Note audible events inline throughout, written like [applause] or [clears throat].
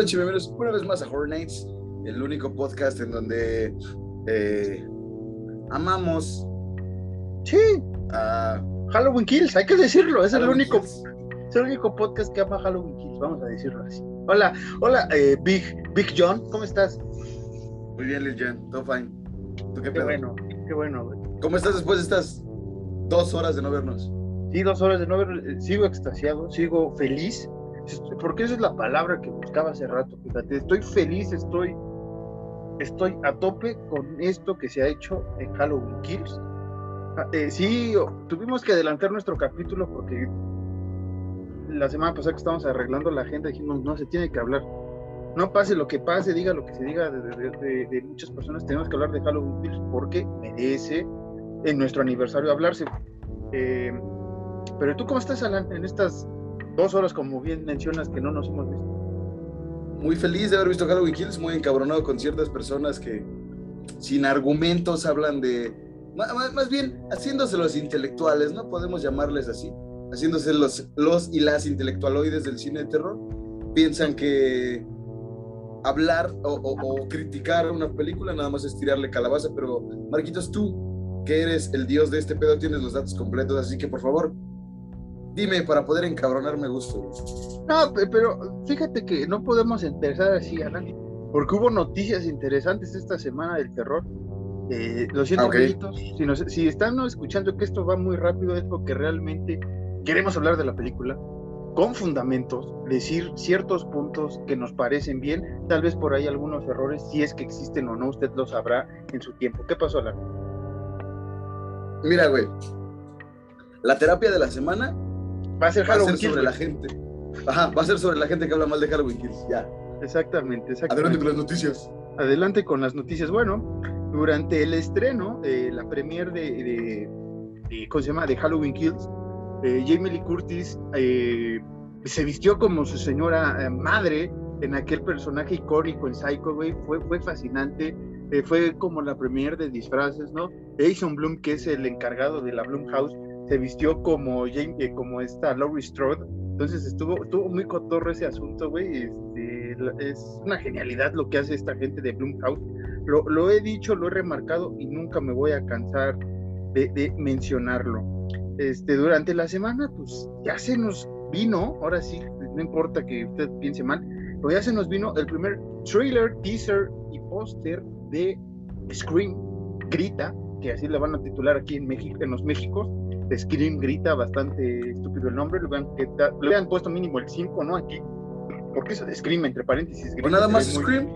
noches, bienvenidos una vez más a Horror Nights, el único podcast en donde eh, amamos Sí, a Halloween Kills, hay que decirlo, es el único, Kills. es el único podcast que ama Halloween Kills, vamos a decirlo así. Hola, hola, eh, Big, Big John, ¿cómo estás? Muy bien, Lil Jan, todo fine. ¿Tú qué Qué bueno, qué bueno, güey. ¿Cómo estás después de estas dos horas de no vernos? Sí, dos horas de no ver, eh, sigo extasiado, sigo feliz, porque esa es la palabra que buscaba hace rato, fíjate, estoy feliz, estoy, estoy a tope con esto que se ha hecho en Halloween Kills. Ah, eh, sí, tuvimos que adelantar nuestro capítulo porque la semana pasada que estábamos arreglando la agenda dijimos, no, se tiene que hablar. No pase lo que pase, diga lo que se diga de muchas personas, tenemos que hablar de Halloween Kills porque merece en nuestro aniversario hablarse. Eh, pero tú, ¿cómo estás, Alan, en estas dos horas, como bien mencionas, que no nos hemos visto? Muy feliz de haber visto Halloween Kills, muy encabronado con ciertas personas que sin argumentos hablan de... ma- Más bien, haciéndose los intelectuales, ¿no? Podemos llamarles así. Haciéndose los, los y las intelectualoides del cine de terror. Piensan que hablar o, o- o criticar una película nada más es tirarle calabaza, pero Marquitos, tú, que eres el dios de este pedo, tienes los datos completos, así que por favor, dime para poder encabronarme gusto. No, pe- pero fíjate que no podemos empezar así, Alan, porque hubo noticias interesantes esta semana del terror. Eh, lo siento, ok. amiguitos, si, nos- si están escuchando que esto va muy rápido, es porque realmente queremos hablar de la película con fundamentos, decir ciertos puntos que nos parecen bien, tal vez por ahí algunos errores, si es que existen o no, usted lo sabrá en su tiempo. ¿Qué pasó, Alan? Mira, güey, la terapia de la semana Va a ser va a Halloween ser Kills, sobre la gente. Ajá, va a ser sobre la gente que habla mal de Halloween Kills. Ya. Exactamente, exactamente. Adelante con las noticias. Adelante con las noticias. Bueno, durante el estreno, eh, la premier de, de, de- ¿cómo se llama? De Halloween Kills, eh, Jamie Lee Curtis eh, se vistió como su señora eh, madre en aquel personaje icónico en Psycho, güey. Fue, fue fascinante. fue como la premier de disfraces, ¿no? Jason Bloom, que es el encargado de la Blumhouse, se vistió como, Jane- eh, como esta Laurie Strode. Entonces estuvo, estuvo muy cotorro ese asunto, güey. Este, es una genialidad lo que hace esta gente de Blumhouse. Lo, lo he dicho, lo he remarcado y nunca me voy a cansar de, de mencionarlo. Este, durante la semana, pues ya se nos vino, ahora sí, no importa que usted piense mal, pero ya se nos vino el primer trailer, teaser y póster de Scream Grita, que así le van a titular aquí en México, en los Méxicos. Scream Grita, bastante estúpido el nombre, le hubieran, puesto mínimo el 5, ¿no? Aquí, porque eso de Scream, entre paréntesis. O Grita, nada se más muy- Scream.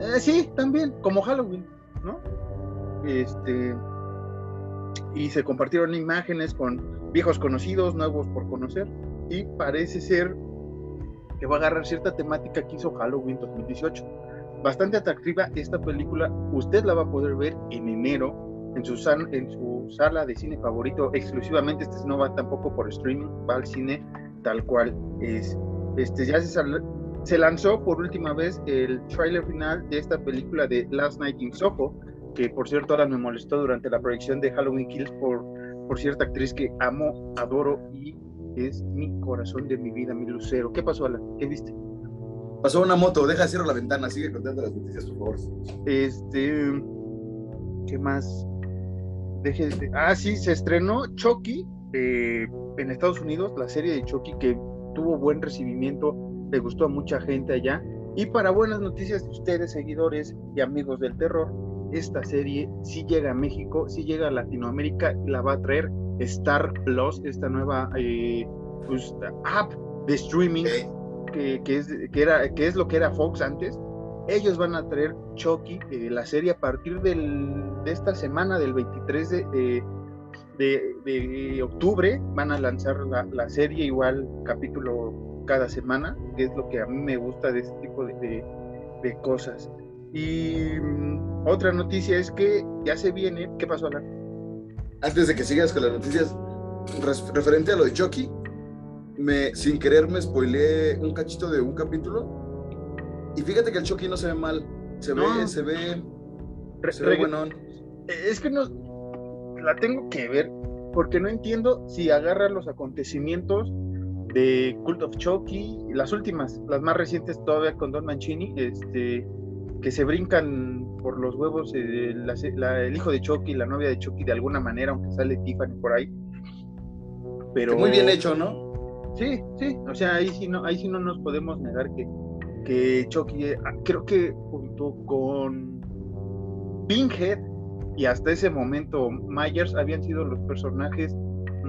eh, sí, también, como Halloween, ¿no? Este. Y se compartieron imágenes con viejos conocidos, nuevos por conocer. Y parece ser que va a agarrar cierta temática que hizo Halloween 2018. Bastante atractiva esta película. Usted la va a poder ver en enero en su, en su sala de cine favorito exclusivamente. Este no va tampoco por streaming, va al cine tal cual es. Este ya se, sal- se lanzó por última vez el tráiler final de esta película de Last Night in Soho, que por cierto ahora me molestó durante la proyección de Halloween Kills por, por cierta actriz que amo, adoro y es mi corazón de mi vida, mi lucero. ¿Qué pasó, Alan? ¿Qué viste? Pasó una moto, deja cierro la ventana, sigue contando las noticias, por favor. Este, ¿qué más? Deje de- Ah, sí, se estrenó Chucky eh, en Estados Unidos, la serie de Chucky que tuvo buen recibimiento, le gustó a mucha gente allá. Y para buenas noticias de ustedes, seguidores y amigos del terror, esta serie sí llega a México, sí llega a Latinoamérica y la va a traer Star Plus, esta nueva eh, pues, app de streaming que es, que, era, que es lo que era Fox antes, ellos van a traer Chucky, eh, la serie a partir del, de esta semana, del 23 de, de, octubre, van a lanzar la, la serie igual capítulo cada semana, que es lo que a mí me gusta de este tipo de, de- cosas. Y mm, otra noticia es que ya se viene, ¿qué pasó, Alan? Antes de que sigas con las noticias, referente a lo de Chucky, me, sin querer me spoileé un cachito de un capítulo. Y fíjate que el Chucky no se ve mal. Se ve, se ve, Re- se ve reg- buenón. Es que no, la tengo que ver porque no entiendo si agarra los acontecimientos de Cult of Chucky, las últimas, las más recientes todavía con Don Mancini, este, que se brincan por los huevos eh, el hijo de Chucky, la novia de Chucky de alguna manera, aunque sale Tiffany por ahí. Pero muy bien hecho, ¿no? Sí, sí, o sea, ahí sí no, ahí sí no nos podemos negar que, que Chucky, eh, creo que junto con Pinhead y hasta ese momento Myers habían sido los personajes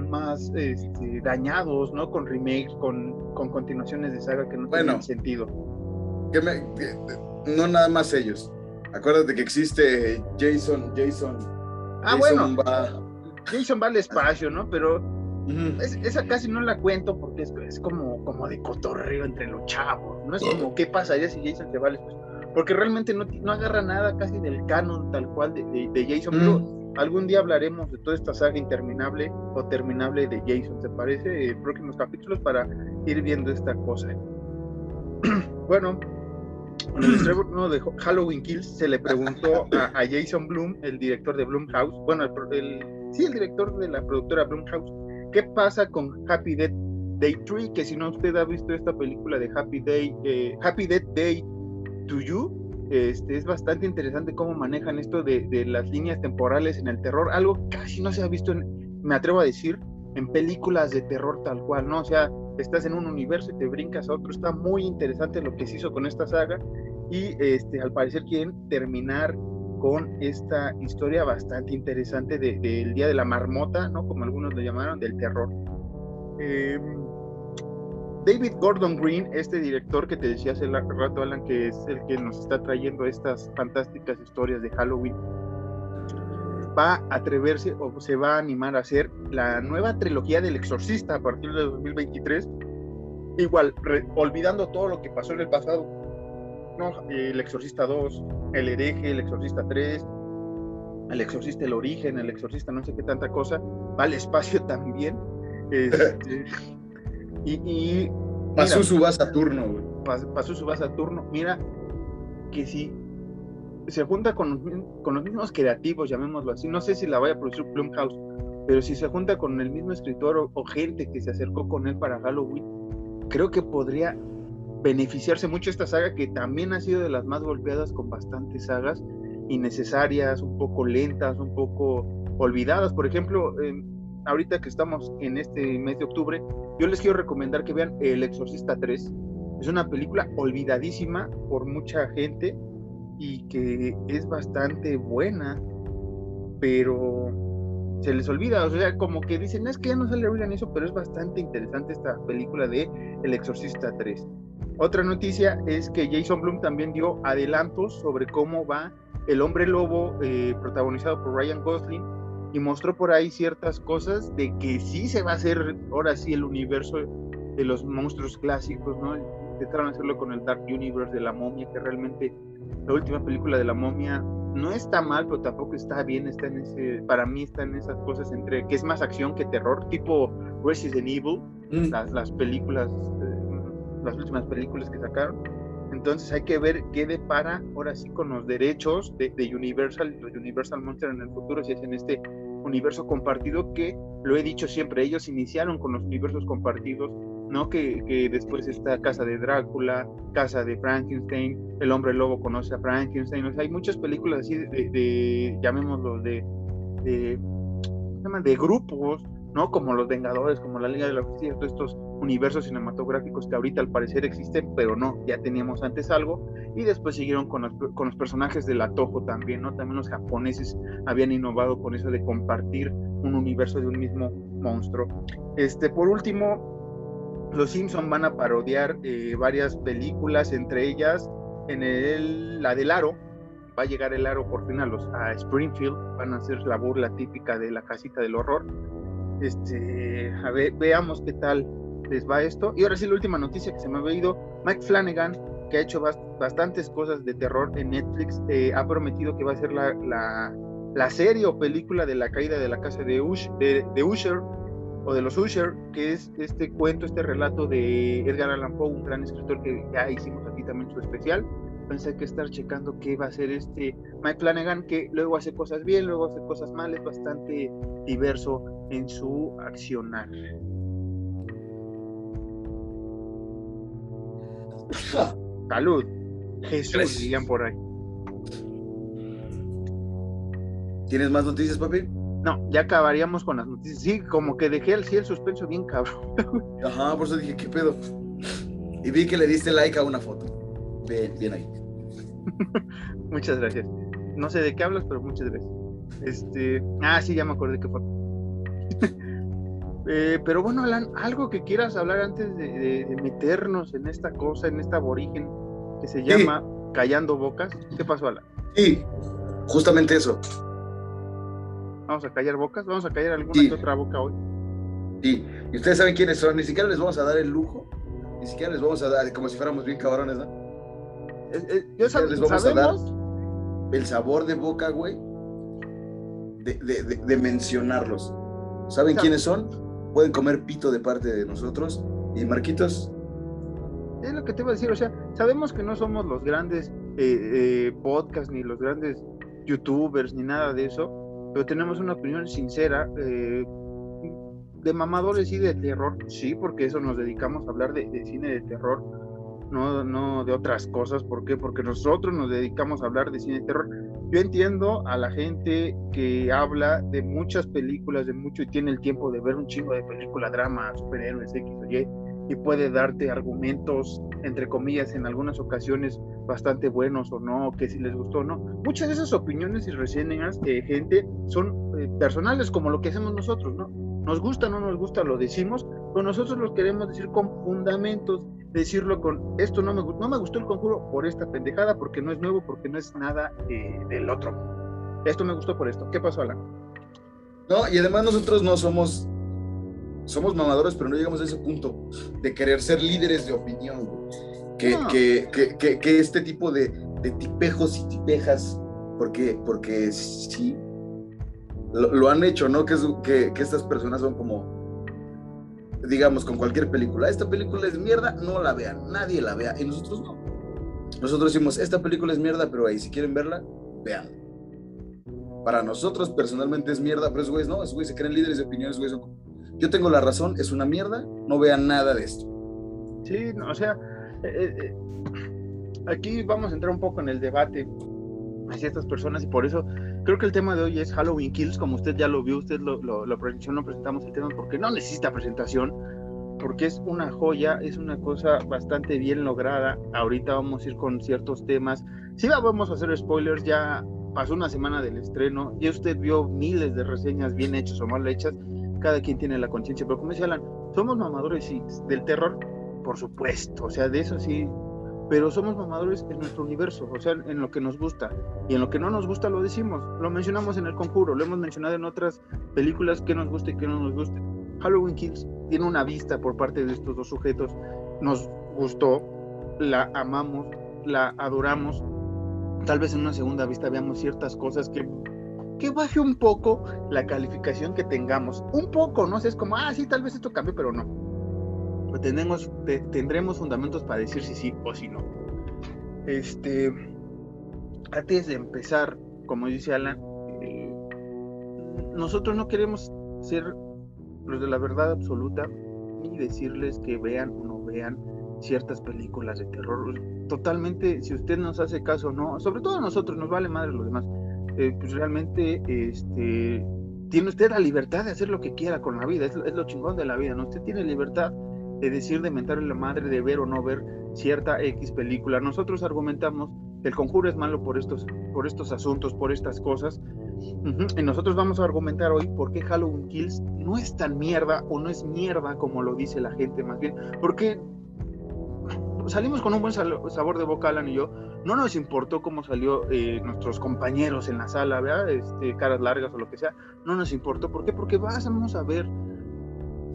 más este, dañados, ¿no? Con remakes, con, con continuaciones de saga que no tienen sentido. Que no nada más ellos. Acuérdate que existe Jason, Jason. Ah, bueno. Jason va al espacio, ¿no? Pero esa casi no la cuento porque es, como, como de cotorreo entre los chavos. No es como qué pasaría si Jason se va al espacio. Porque realmente no, no agarra nada casi del canon tal cual de, de, Jason. Pero algún día hablaremos de toda esta saga interminable o terminable de Jason, ¿te parece? En próximos capítulos para ir viendo esta cosa. [clears throat] bueno, en el estreno de Halloween Kills se le preguntó a, Jason Bloom, el director de Bloomhouse, bueno, el, sí, el director de la productora Bloomhouse, ¿qué pasa con Happy Death Day 3? Que si no usted ha visto esta película de Happy Day, eh, Happy Death Day to You, este, es bastante interesante cómo manejan esto de, las líneas temporales en el terror, algo casi no se ha visto, me atrevo a decir, en películas de terror tal cual, ¿no? O sea, estás en un universo y te brincas a otro. Está muy interesante lo que se hizo con esta saga y este, al parecer quieren terminar con esta historia bastante interesante del Día de la Marmota, ¿no? Como algunos lo llamaron, del terror. Em, David Gordon Green, este director que te decía hace rato, Alan, que es el que nos está trayendo estas fantásticas historias de Halloween, va a atreverse o se va a animar a hacer la nueva trilogía del Exorcista a partir de 2023. Igual, olvidando todo lo que pasó en el pasado. ¿No? El Exorcista 2, El Hereje, El Exorcista 3, El Exorcista El Origen, El Exorcista no sé qué tanta cosa. Va al espacio [laughs] también. Este, [laughs] y, pasó su base a turno, Pasó su base a turno. Mira que si se junta con, con los mismos creativos, llamémoslo así. No sé si la vaya a producir Blumhouse, pero si se junta con el mismo escritor o, gente que se acercó con él para Halloween, creo que podría beneficiarse mucho esta saga que también ha sido de las más golpeadas con bastantes sagas innecesarias, un poco lentas, un poco olvidadas. Por ejemplo, ahorita que estamos en este mes de octubre, yo les quiero recomendar que vean El Exorcista 3. Es una película olvidadísima por mucha gente, y que es bastante buena, pero se les olvida, o sea, como que dicen, es que ya no sale en eso, pero es bastante interesante esta película de El Exorcista 3. Otra noticia es que Jason Blum también dio adelantos sobre cómo va El Hombre Lobo, eh, protagonizado por Ryan Gosling, y mostró por ahí ciertas cosas de que sí se va a hacer ahora sí el universo de los monstruos clásicos, ¿no? Intentaron hacerlo con el Dark Universe de la momia, que realmente la última película de la momia no está mal, pero tampoco está bien, está en ese, para mí está en esas cosas entre, que es más acción que terror, tipo Resident Evil, mm. las, las, películas, eh, las últimas películas que sacaron. Entonces hay que ver qué depara ahora sí con los derechos de, de Universal, los Universal Monsters en el futuro, si es en este universo compartido que, lo he dicho siempre, ellos iniciaron con los universos compartidos ¿no? Que, que, después está Casa de Drácula, Casa de Frankenstein, El Hombre Lobo conoce a Frankenstein, o sea, hay muchas películas así de, de llamémoslo, de, de, de grupos, ¿no? Como Los Vengadores, como la Liga de la Justicia, todos estos universos cinematográficos que ahorita al parecer existen, pero no, ya teníamos antes algo, y después siguieron con los, con los personajes del Atojo también, ¿no? También los japoneses habían innovado con eso de compartir un universo de un mismo monstruo. Este, por último, los Simpson van a parodiar eh, varias películas, entre ellas en el, la del aro. Va a llegar el aro por fin a, los, a Springfield. Van a hacer la burla típica de la casita del horror. Este, a ver, veamos qué tal les va esto. Y ahora sí, la última noticia que se me ha ido. Mike Flanagan, que ha hecho bastantes cosas de terror en Netflix, eh, ha prometido que va a ser la, la, la, serie o película de la caída de la casa de, Ush, de, de Usher o de los Usher, que es este cuento, este relato de Edgar Allan Poe, un gran escritor que ya hicimos aquí también su especial. Hay que estar checando qué va a ser este Mike Flanagan, que luego hace cosas bien, luego hace cosas mal, es bastante diverso en su accionar. [laughs] Salud. Jesús, dirían por ahí. ¿Tienes más noticias, papi? No, ya acabaríamos con las noticias. Sí, como que dejé el, sí, el suspenso bien cabrón. Ajá, por eso dije, ¿qué pedo? Y vi que le diste like a una foto. Bien, bien ahí. [laughs] muchas gracias. No sé de qué hablas, pero muchas gracias. Este, ah, sí, ya me acordé qué foto. Eh, pero bueno, Alan, algo que quieras hablar antes de, meternos en esta cosa, en esta aborigen que se llama Callando Bocas. ¿Qué pasó, Alan? Sí, justamente eso. Vamos a callar bocas, vamos a callar alguna otra boca hoy. Sí, y ustedes saben quiénes son, ni siquiera les vamos a dar el lujo, ni siquiera les vamos a dar como si fuéramos bien cabrones, ¿no? Eh, eh, yo les vamos a dar el sabor de boca, güey, de, mencionarlos. ¿Saben quiénes son? Pueden comer pito de parte de nosotros. ¿Y Marquitos? Es lo que te iba a decir, o sea, sabemos que no somos los grandes eh, eh, podcasts ni los grandes youtubers ni nada de eso, pero tenemos una opinión sincera eh, de mamadores y de terror, sí, porque eso nos dedicamos a hablar de, de cine de terror, no, no de otras cosas. ¿Por qué? Porque nosotros nos dedicamos a hablar de cine de terror. Yo entiendo a la gente que habla de muchas películas, de mucho y tiene el tiempo de ver un chingo de película, drama, superhéroes, X o Y, y puede darte argumentos, entre comillas, en algunas ocasiones bastante buenos o no, que si les gustó o no. Muchas de esas opiniones y reseñas de gente son eh, personales, como lo que hacemos nosotros, ¿no? Nos gusta no nos gusta, lo decimos, pero nosotros lo queremos decir con fundamentos decirlo con esto no me, no me gustó el conjuro por esta pendejada, porque no es nuevo, porque no es nada eh, del otro. Esto me gustó por esto. ¿Qué pasó, Alan? No, y además nosotros no somos, somos mamadores, pero no llegamos a ese punto de querer ser líderes de opinión. Que, que, que, que, este tipo de, de, tipejos y tipejas, porque, porque sí, lo, lo han hecho, ¿no? Que, que, que estas personas son como digamos, con cualquier película, esta película es mierda, no la vean, nadie la vea, y nosotros no. Nosotros decimos, esta película es mierda, pero ahí, si quieren verla, vean. Para nosotros personalmente es mierda, pero esos güeyes no, esos güeyes se creen líderes de opiniones, güeyes yo tengo la razón, es una mierda, no vean nada de esto. Sí, no, o sea, eh, eh, aquí vamos a entrar un poco en el debate hacia estas personas y por eso creo que el tema de hoy es Halloween Kills, como usted ya lo vio, usted lo, lo, lo no presentamos el tema porque no necesita presentación, porque es una joya, es una cosa bastante bien lograda. Ahorita vamos a ir con ciertos temas. Sí, vamos a hacer spoilers, ya pasó una semana del estreno, ya usted vio miles de reseñas bien hechas o mal hechas, cada quien tiene la conciencia, pero como decía Alan, somos mamadores y del terror, por supuesto, o sea, de eso sí pero somos mamadores en nuestro universo, o sea, en lo que nos gusta. Y en lo que no nos gusta lo decimos. Lo mencionamos en El Conjuro, lo hemos mencionado en otras películas que nos gusta y que no nos gusta. Halloween Kills tiene una vista por parte de estos dos sujetos. Nos gustó, la amamos, la adoramos. Tal vez en una segunda vista veamos ciertas cosas que que baje un poco la calificación que tengamos. Un poco, ¿no? es como, ah, sí, tal vez esto cambie, pero no tendremos, tendremos fundamentos para decir si sí o si no. Este, antes de empezar, como dice Alan, eh, nosotros no queremos ser los de la verdad absoluta ni decirles que vean o no vean ciertas películas de terror. Totalmente, si usted nos hace caso o no, sobre todo a nosotros, nos vale madre los demás. Eh, pues realmente este, tiene usted la libertad de hacer lo que quiera con la vida, es, lo chingón de la vida, ¿no? Usted tiene libertad de decir, de mentarle la madre, de ver o no ver cierta X película. Nosotros argumentamos que el conjuro es malo por estos, por estos asuntos, por estas cosas. Y nosotros vamos a argumentar hoy por qué Halloween Kills no es tan mierda o no es mierda como lo dice la gente, más bien. Porque salimos con un buen sabor de boca, Alan y yo. No nos importó cómo salió eh, nuestros compañeros en la sala, ¿verdad? Este, caras largas o lo que sea. No nos importó. ¿Por qué? Porque vamos a ver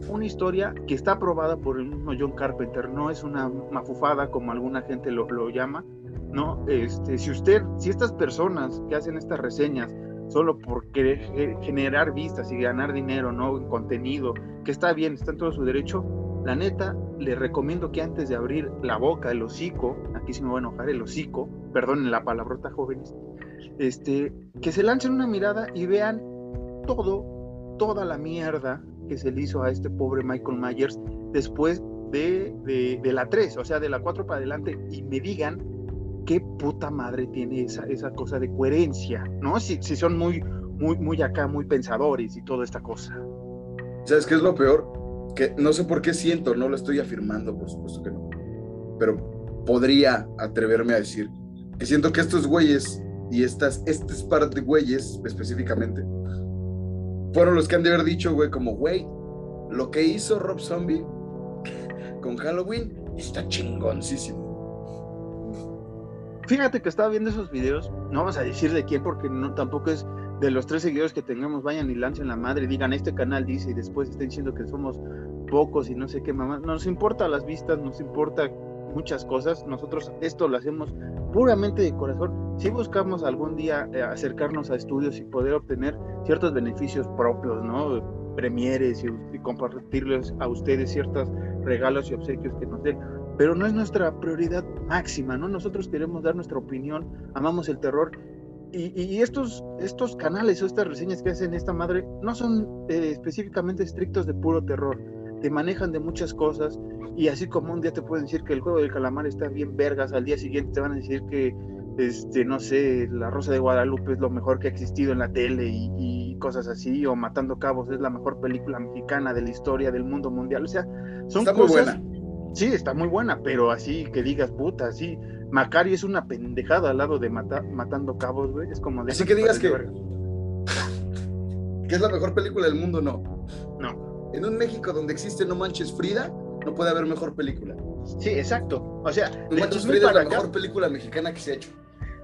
una historia que está aprobada por el mismo John Carpenter, no es una mafufada como alguna gente lo, lo llama, ¿no? Este, si usted, si estas personas que hacen estas reseñas solo por querer generar vistas y ganar dinero, ¿no? En contenido, que está bien, está en todo su derecho, la neta, le recomiendo que antes de abrir la boca, el hocico, aquí sí me voy a enojar, el hocico, perdonen la palabrota jóvenes, este, que se lancen una mirada y vean todo, toda la mierda que se le hizo a este pobre Michael Myers después de, de, la 3, o sea, de la 4 para adelante, y me digan qué puta madre tiene esa, esa cosa de coherencia, ¿no? Si, si son muy, muy, muy acá, muy pensadores y toda esta cosa. ¿Sabes qué es lo peor? Que no sé por qué siento, no lo estoy afirmando, por supuesto que no, pero podría atreverme a decir que siento que estos güeyes y estas, estas par de güeyes específicamente fueron los que han de haber dicho, güey, como, güey, lo que hizo Rob Zombie con Halloween está chingoncísimo. Fíjate que estaba viendo esos videos, no vamos a decir de quién porque no, tampoco es de los tres seguidores que tengamos, vayan y lancen la madre, digan este canal dice y después estén diciendo que somos pocos y no sé qué mamá. Nos importa las vistas, nos importa muchas cosas. Nosotros esto lo hacemos puramente de corazón. Si buscamos algún día eh, acercarnos a estudios y poder obtener ciertos beneficios propios, ¿no? Premieres y, compartirles a ustedes ciertos regalos y obsequios que nos den. Pero no es nuestra prioridad máxima, ¿no? Nosotros queremos dar nuestra opinión, amamos el terror y, estos, estos canales o estas reseñas que hacen esta madre no son eh, específicamente estrictos de puro terror, te manejan de muchas cosas y así como un día te pueden decir que el juego del calamar está bien vergas, al día siguiente te van a decir que, este, no sé, la Rosa de Guadalupe es lo mejor que ha existido en la tele y, cosas así, o Matando Cabos es la mejor película mexicana de la historia del mundo mundial, o sea, son está cosas... Muy buena. Sí, está muy buena, pero así que digas, puta, sí, Macari es una pendejada al lado de Matando Cabos, güey, es como de... Así que digas que... [laughs] Que es la mejor película del mundo, no. No. En un México donde existe No Manches Frida, no puede haber mejor película. Sí, exacto. O sea, No Manches Frida es la mejor película mexicana que se ha hecho.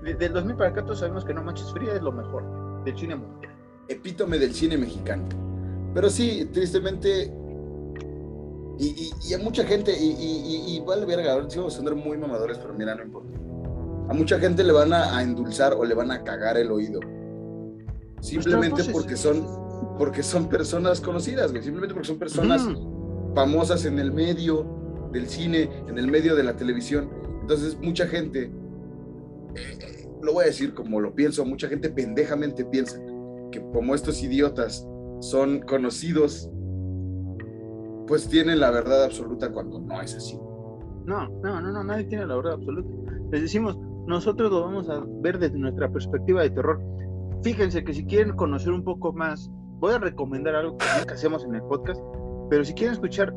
del 2000 para acá todos sabemos que No Manches Frida es lo mejor del cine mundial. Epítome del cine mexicano. Pero sí, tristemente, y, a mucha gente, y, vale verga, ahora sí vamos a sonar muy mamadores, pero mira, no importa. A mucha gente le van a, endulzar o le van a cagar el oído. Simplemente porque son, porque son personas conocidas, Simplemente porque son personas famosas en el medio del cine, en el medio de la televisión. Entonces, mucha gente, eh, lo voy a decir como lo pienso, mucha gente pendejamente piensa que como estos idiotas son conocidos, pues tienen la verdad absoluta cuando no es así. No, no, no, no, nadie tiene la verdad absoluta. Les decimos, nosotros lo vamos a ver desde nuestra perspectiva de terror. Fíjense que si quieren conocer un poco más, voy a recomendar algo que hacemos en el podcast, pero si quieren escuchar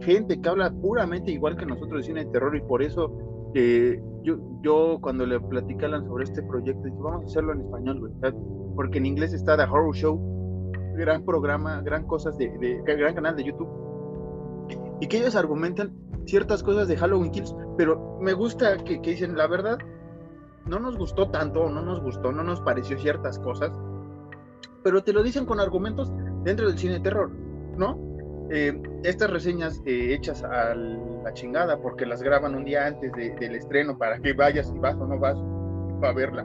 gente que habla puramente igual que nosotros de cine de terror y por eso eh, yo, yo cuando le platicé sobre este proyecto, dije, vamos a hacerlo en español, porque en inglés está The Horror Show, gran programa, gran cosas de, de, gran canal de YouTube, y que ellos argumentan ciertas cosas de Halloween Kills, pero me gusta que, que dicen, la verdad, no nos gustó tanto, no nos gustó, no nos pareció ciertas cosas, pero te lo dicen con argumentos dentro del cine de terror, ¿no? Eh, estas reseñas eh, hechas a la chingada porque las graban un día antes del estreno para que vayas y vas o no vas a verla.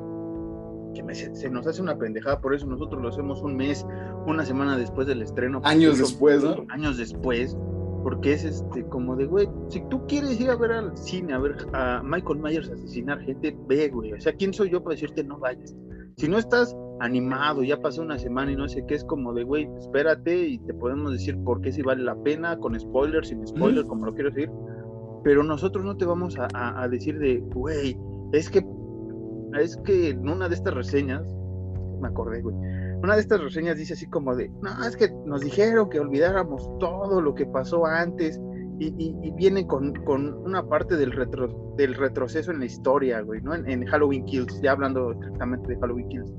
Que se, nos hace una pendejada, por eso nosotros lo hacemos un mes, una semana después del estreno. Años después, ¿no? Años después, porque es este como de, güey, si tú quieres ir a ver al cine, a ver a Michael Myers asesinar gente, ve, güey. O sea, ¿quién soy yo para decirte no vayas? Si no estás animado, ya pasó una semana y no sé qué, es como de, güey, espérate y te podemos decir por qué si vale la pena, con spoilers, sin spoilers, como lo quiero decir. Pero nosotros no te vamos a, decir de, güey, es que, es que en una de estas reseñas, me acordé, güey, una de estas reseñas dice así como de, no, es que nos dijeron que olvidáramos todo lo que pasó antes y, viene con, una parte del, retro, del retroceso en la historia, güey, ¿no? En, en Halloween Kills, ya hablando estrictamente de Halloween Kills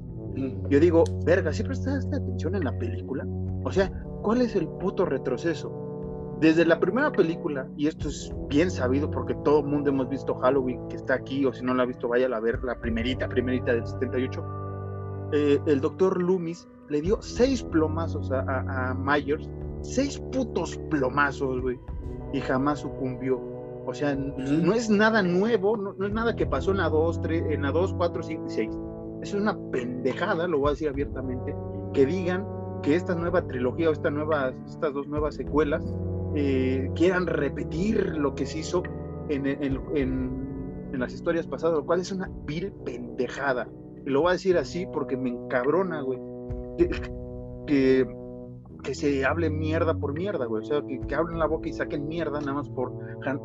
yo digo, verga, ¿sí prestaste atención en la película? O sea, ¿cuál es el puto retroceso? Desde la primera película, y esto es bien sabido porque todo el mundo hemos visto Halloween que está aquí, o si no la ha visto, vaya a ver la primerita, primerita del 78. Eh, el doctor Loomis le dio seis plomazos a, Myers, seis putos plomazos, güey, y jamás sucumbió. O sea, no es nada nuevo, no, es nada que pasó en la 2, en la 2, 4, 5 y 6 es una pendejada, lo voy a decir abiertamente, que digan que esta nueva trilogía o esta nueva, estas dos nuevas secuelas eh, quieran repetir lo que se hizo en, en, las historias pasadas, lo cual es una vil pendejada. Lo voy a decir así porque me encabrona, güey. Que, que se hable mierda por mierda, güey. O sea, que, que abren la boca y saquen mierda nada más por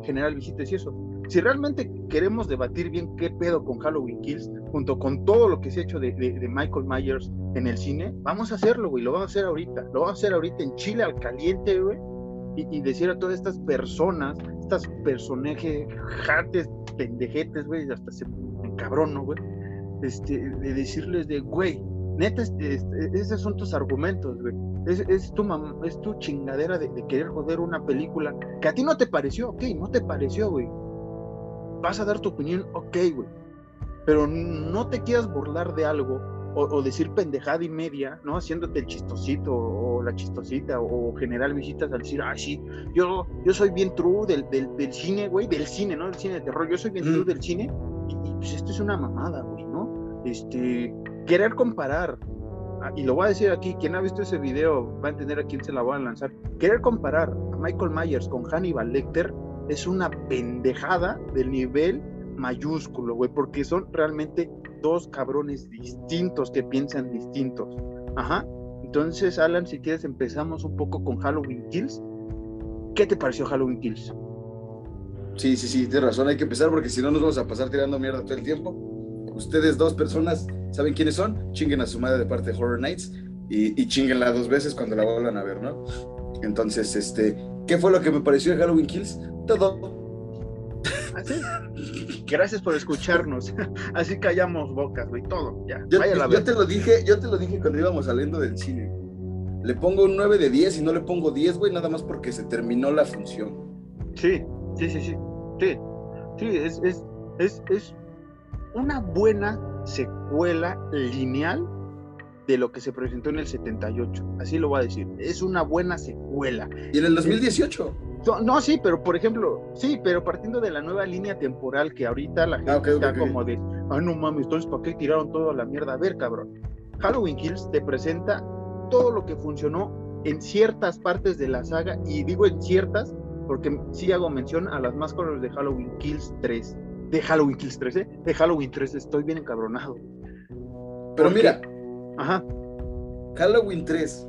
generar visitas y eso. Si realmente queremos debatir bien qué pedo con Halloween Kills, junto con todo lo que se ha hecho de, de, Michael Myers en el cine, vamos a hacerlo, güey. Lo vamos a hacer ahorita. Lo vamos a hacer ahorita en Chile al caliente, güey. Y, y, decir a todas estas personas, estas personajes, jates, pendejetes, güey, hasta se encabrono, güey. Este, de decirles de, güey, neta, este, este, esos son tus argumentos, güey es, tu, es tu chingadera de, querer joder una película que a ti no te pareció, ok, no te pareció, güey. Vas a dar tu opinión, ok, güey. Pero no te quieras burlar de algo o, decir pendejada y media, ¿no? Haciéndote el chistosito o la chistosita o, generar visitas al decir, ah, sí, yo, yo soy bien true del, del, cine, güey, del cine, ¿no? Del cine de terror, yo soy bien true mm. del cine y, y, pues esto es una mamada, güey, ¿no? Este, querer comparar Ah, y lo voy a decir aquí, quien ha visto ese video va a entender a quién se la voy a lanzar. Querer comparar a Michael Myers con Hannibal Lecter es una pendejada del nivel mayúsculo, güey, porque son realmente dos cabrones distintos que piensan distintos. Ajá. Entonces, Alan, si quieres empezamos un poco con Halloween Kills. ¿Qué te pareció Halloween Kills? Sí, sí, sí, tienes razón, hay que empezar porque si no nos vamos a pasar tirando mierda todo el tiempo. Ustedes dos personas saben quiénes son, chinguen a su madre de parte de Horror Nights y, y chinguenla dos veces cuando la vuelvan a ver, ¿no? Entonces, este, ¿qué fue lo que me pareció de Halloween Kills? Todo. ¿Así? Gracias por escucharnos. [laughs] Así callamos bocas, güey, todo, ya. Yo, yo, te lo dije, yo te lo dije cuando íbamos saliendo del cine. Le pongo un 9 de 10 y no le pongo 10, güey, nada más porque se terminó la función. Sí, sí, sí, sí. Sí, sí, es, es, es, es una buena secuela lineal de lo que se presentó en el 78. Así lo voy a decir. Es una buena secuela. ¿Y en el 2018? No, sí, pero por ejemplo, sí, pero partiendo de la nueva línea temporal que ahorita la ah, gente está como de, ay no mames, entonces ¿para qué tiraron toda la mierda? A ver, cabrón. Halloween Kills te presenta todo lo que funcionó en ciertas partes de la saga, y digo en ciertas, porque sí hago mención a las máscaras de Halloween Kills 3 de Halloween Kills 3, ¿eh? De Halloween 3, estoy bien encabronado. Pero mira, ajá. Halloween 3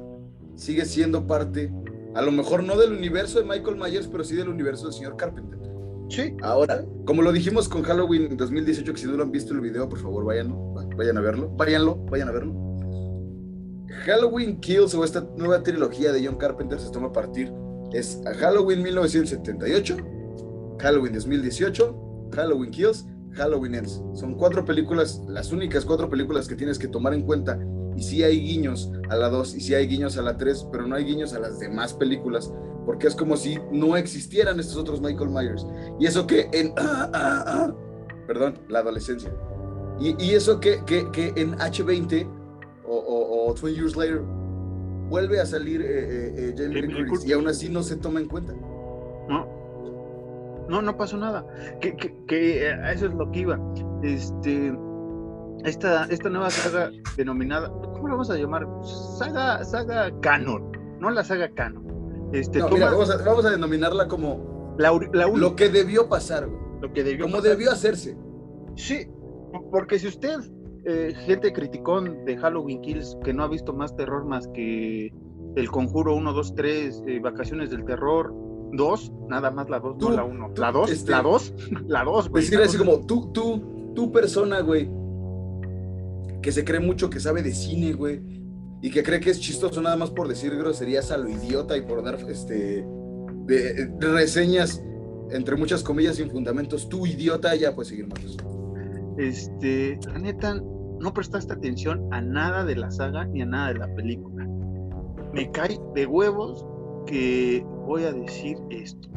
sigue siendo parte, a lo mejor no del universo de Michael Myers, pero sí del universo del señor Carpenter. Sí. Ahora, como lo dijimos con Halloween 2018, que si no lo han visto el video, por favor, vayan, vayan a verlo, váyanlo, vayan a verlo. Halloween Kills o esta nueva trilogía de John Carpenter se toma a partir es a Halloween 1978, Halloween 2018 Halloween Kills, Halloween Ends. Son cuatro películas, las únicas cuatro películas que tienes que tomar en cuenta. Y sí hay guiños a la 2 y sí hay guiños a la 3, pero no hay guiños a las demás películas, porque es como si no existieran estos otros Michael Myers. Y eso que en... Ah, ah, ah, perdón, la adolescencia. Y, eso que, en H20 o, o, Years Later vuelve a salir eh, eh, eh Jamie Curtis y aún así no se toma en cuenta. No, no, no pasó nada. Que, que, eh, eso es lo que iba. Este, esta, esta nueva saga denominada, ¿cómo la vamos a llamar? Saga, saga canon, no la saga canon. Este, vamos, a, denominarla como lo que debió pasar, Lo que debió Como debió hacerse. Sí, porque si usted, eh, gente criticón de Halloween Kills, que no ha visto más terror más que El Conjuro 1, 2, 3, Vacaciones del Terror, dos, nada más la dos, no la uno. La dos, este, la dos, la [laughs] dos, güey. Decir así como, tú, tú, tú persona, güey, que se cree mucho que sabe de cine, güey, y que cree que es chistoso nada más por decir groserías a lo idiota y por dar, este, reseñas, entre muchas comillas, sin fundamentos, tú idiota, ya puedes seguir más. Este, la neta, no prestaste atención a nada de la saga ni a nada de la película. Me cae de huevos que voy a decir esto.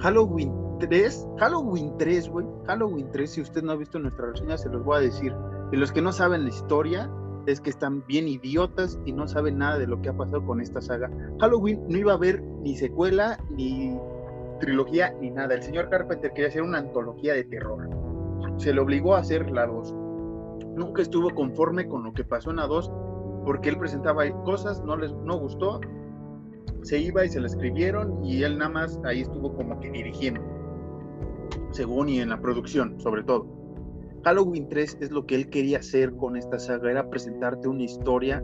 Halloween 3, Halloween 3, güey, Halloween 3, si usted no ha visto nuestra reseña, se los voy a decir. Y los que no saben la historia, es que están bien idiotas y no saben nada de lo que ha pasado con esta saga. Halloween no iba a haber ni secuela, ni trilogía, ni nada. El señor Carpenter quería hacer una antología de terror. Se le obligó a hacer la 2. Nunca estuvo conforme con lo que pasó en la 2 porque él presentaba cosas, no les no gustó se iba y se la escribieron y él nada más ahí estuvo como que dirigiendo, según y en la producción, sobre todo. Halloween 3 es lo que él quería hacer con esta saga, era presentarte una historia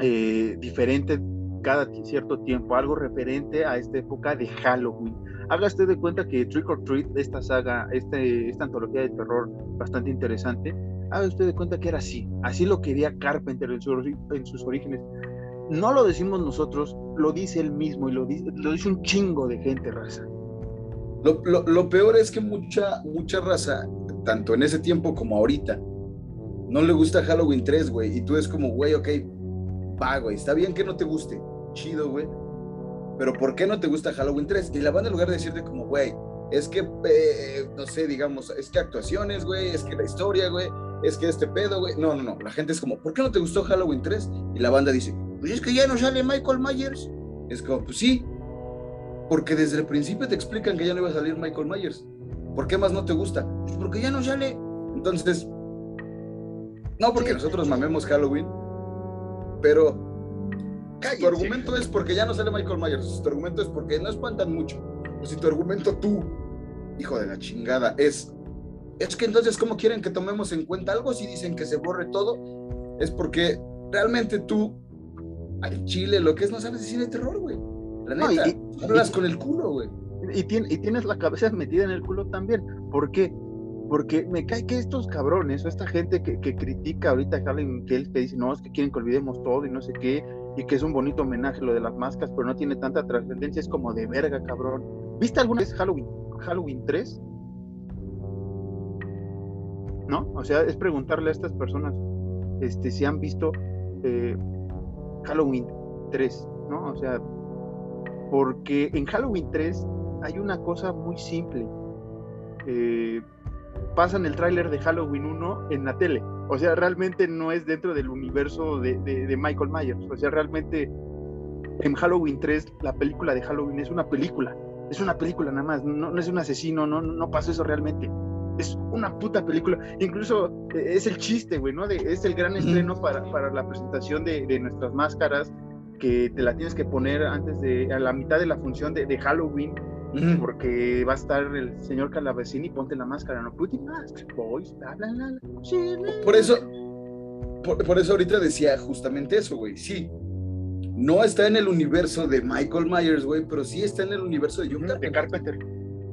eh, diferente cada cierto tiempo, algo referente a esta época de Halloween. Haga usted de cuenta que Trick or Treat, esta saga, este, esta antología de terror bastante interesante, haga usted de cuenta que era así, así lo quería Carpenter en, sus orígenes. No lo decimos nosotros, lo dice él mismo y lo dice, un chingo de gente, raza. Lo, lo, lo, peor es que mucha, mucha raza, tanto en ese tiempo como ahorita, no le gusta Halloween 3, güey. Y tú es como, güey, ok, va, güey. Está bien que no te guste. Chido, güey. Pero ¿por qué no te gusta Halloween 3? Y la banda en lugar de decirte como, güey, es que, eh, no sé, digamos, es que actuaciones, güey, es que la historia, güey, es que este pedo, güey. No, no, no. La gente es como, ¿por qué no te gustó Halloween 3? Y la banda dice, pues es que ya no sale Michael Myers. Es como, pues sí, porque desde el principio te explican que ya no iba a salir Michael Myers. ¿Por qué más no te gusta? Pues porque ya no sale. Entonces, no porque nosotros mamemos Halloween, pero tu argumento es porque ya no sale Michael Myers. Si tu argumento es porque no espantan mucho. O si tu argumento tú, hijo de la chingada, es es que entonces, ¿cómo quieren que tomemos en cuenta algo si dicen que se borre todo? Es porque realmente tú, al chile, lo que es no sabes decir de terror, güey. La neta, hablas con el culo, güey. Y, y, tienes la cabeza metida en el culo también. ¿Por qué? Porque me cae que estos cabrones o esta gente que, critica ahorita a Halloween que dice, no, es que quieren que olvidemos todo y no sé qué, y que es un bonito homenaje lo de las máscaras, pero no tiene tanta trascendencia, es como de verga, cabrón. ¿Viste alguna vez Halloween, Halloween 3? ¿No? O sea, es preguntarle a estas personas este, si han visto eh, Halloween 3, ¿no? O sea, porque en Halloween 3 hay una cosa muy simple. Eh, pasan el tráiler de Halloween 1 en la tele. O sea, realmente no es dentro del universo de, de, Michael Myers. O sea, realmente en Halloween 3, la película de Halloween es una película. Es una película nada más. No, no es un asesino, no, no pasó eso realmente. Es una puta película. Incluso eh, es el chiste, güey, ¿no? De, es el gran estreno para, para la presentación de, de nuestras máscaras que te la tienes que poner antes de, a la mitad de la función de, de Halloween, porque va a estar el señor Calavecini, ponte la máscara, no put mask, boys, bla, bla, bla, Por eso, por, eso ahorita decía justamente eso, güey, sí. No está en el universo de Michael Myers, güey, pero sí está en el universo de John Carpenter. Carpenter.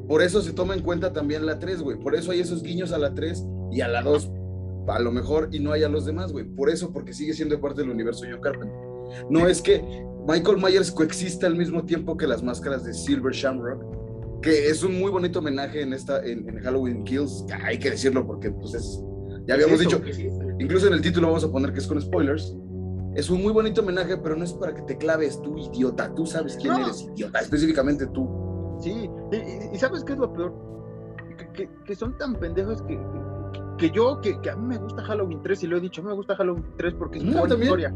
Por eso se toma en cuenta también la 3, güey. Por eso hay esos guiños a la 3 y a la 2, a lo mejor, y no hay a los demás, güey. Por eso, porque sigue siendo parte del universo de John Carpenter. No es que Michael Myers coexista al mismo tiempo que las máscaras de Silver Shamrock, que es un muy bonito homenaje en esta en, Halloween Kills, hay que decirlo porque pues es ya habíamos dicho, incluso en el título vamos a poner que es con spoilers. Es un muy bonito homenaje, pero no es para que te claves tú, idiota. Tú sabes quién eres, idiota, específicamente tú. Sí, y, ¿sabes qué es lo peor? Que, son tan pendejos que, que, yo, que, a mí me gusta Halloween 3, y lo he dicho, me gusta Halloween 3 porque es una buena historia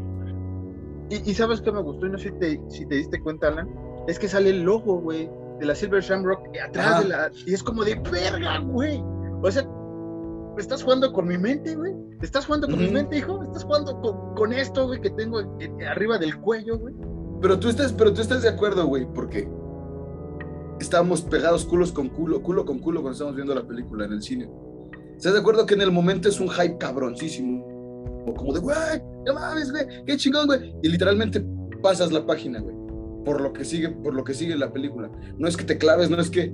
y, sabes qué me gustó, y no sé si te, si te diste cuenta, Alan, es que sale el logo, güey, de la Silver Shamrock atrás de la. Y es como de verga, güey. O sea, estás jugando con mi mente, güey. Estás jugando con mi mente, hijo. Estás jugando con, esto, güey, que tengo arriba del cuello, güey. Pero tú estás, pero tú estás de acuerdo, güey, porque estábamos pegados culos con culo, culo con culo cuando estábamos viendo la película en el cine. ¿Estás de acuerdo que en el momento es un hype cabroncísimo? Como de, güey, no mames, güey, qué chingón, güey. Y literalmente pasas la página, güey, por lo que sigue, por lo que sigue la película. No es que te claves, no es que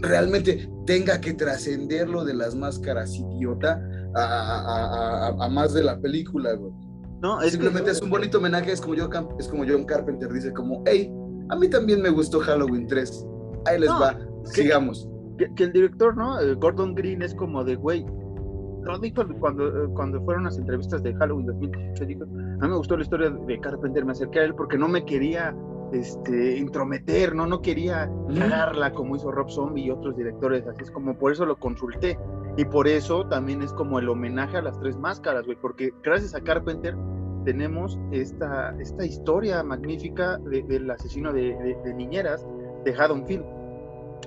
realmente tenga que trascender lo de las máscaras, idiota, a, más de la película, güey. No, Simplemente es un bonito homenaje, es como, yo, es como John Carpenter dice, como, hey, a mí también me gustó Halloween 3. Ahí les va, sigamos. Que, que, el director, ¿no? Eh, Gordon Green es como de, güey, cuando, eh, cuando fueron las entrevistas de Halloween 2018, dijo, a mí me gustó la historia de Carpenter, me acerqué a él porque no me quería este, intrometer, no, no quería cagarla como hizo Rob Zombie y otros directores, así es como por eso lo consulté. Y por eso también es como el homenaje a las tres máscaras, güey, porque gracias a Carpenter tenemos esta, esta historia magnífica del asesino de, de, niñeras de Haddonfield.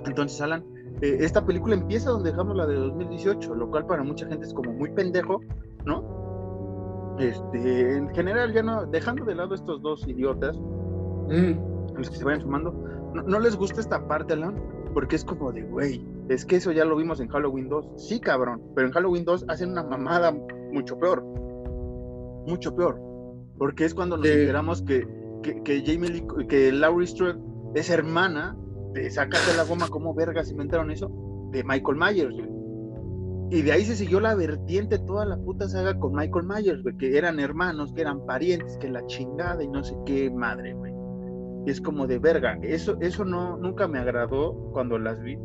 Entonces, Alan, eh, esta película empieza donde dejamos la de 2018, lo cual para mucha gente es como muy pendejo, ¿no? Este, en general, ya no, dejando de lado estos dos idiotas, mm. los que se vayan sumando, no, les gusta esta parte, Alan, porque es como de, güey, es que eso ya lo vimos en Halloween 2, sí, cabrón, pero en Halloween 2 hacen una mamada mucho peor, mucho peor. porque es cuando nos enteramos que, que, que, Jamie que Laurie Strode es hermana de Sácate la goma, ¿cómo vergas inventaron eso? De Michael Myers, Y de ahí se siguió la vertiente, toda la puta saga con Michael Myers, que eran hermanos, que eran parientes, que la chingada y no sé qué madre, güey. Y es como de verga. Eso, eso no, nunca me agradó cuando las vi.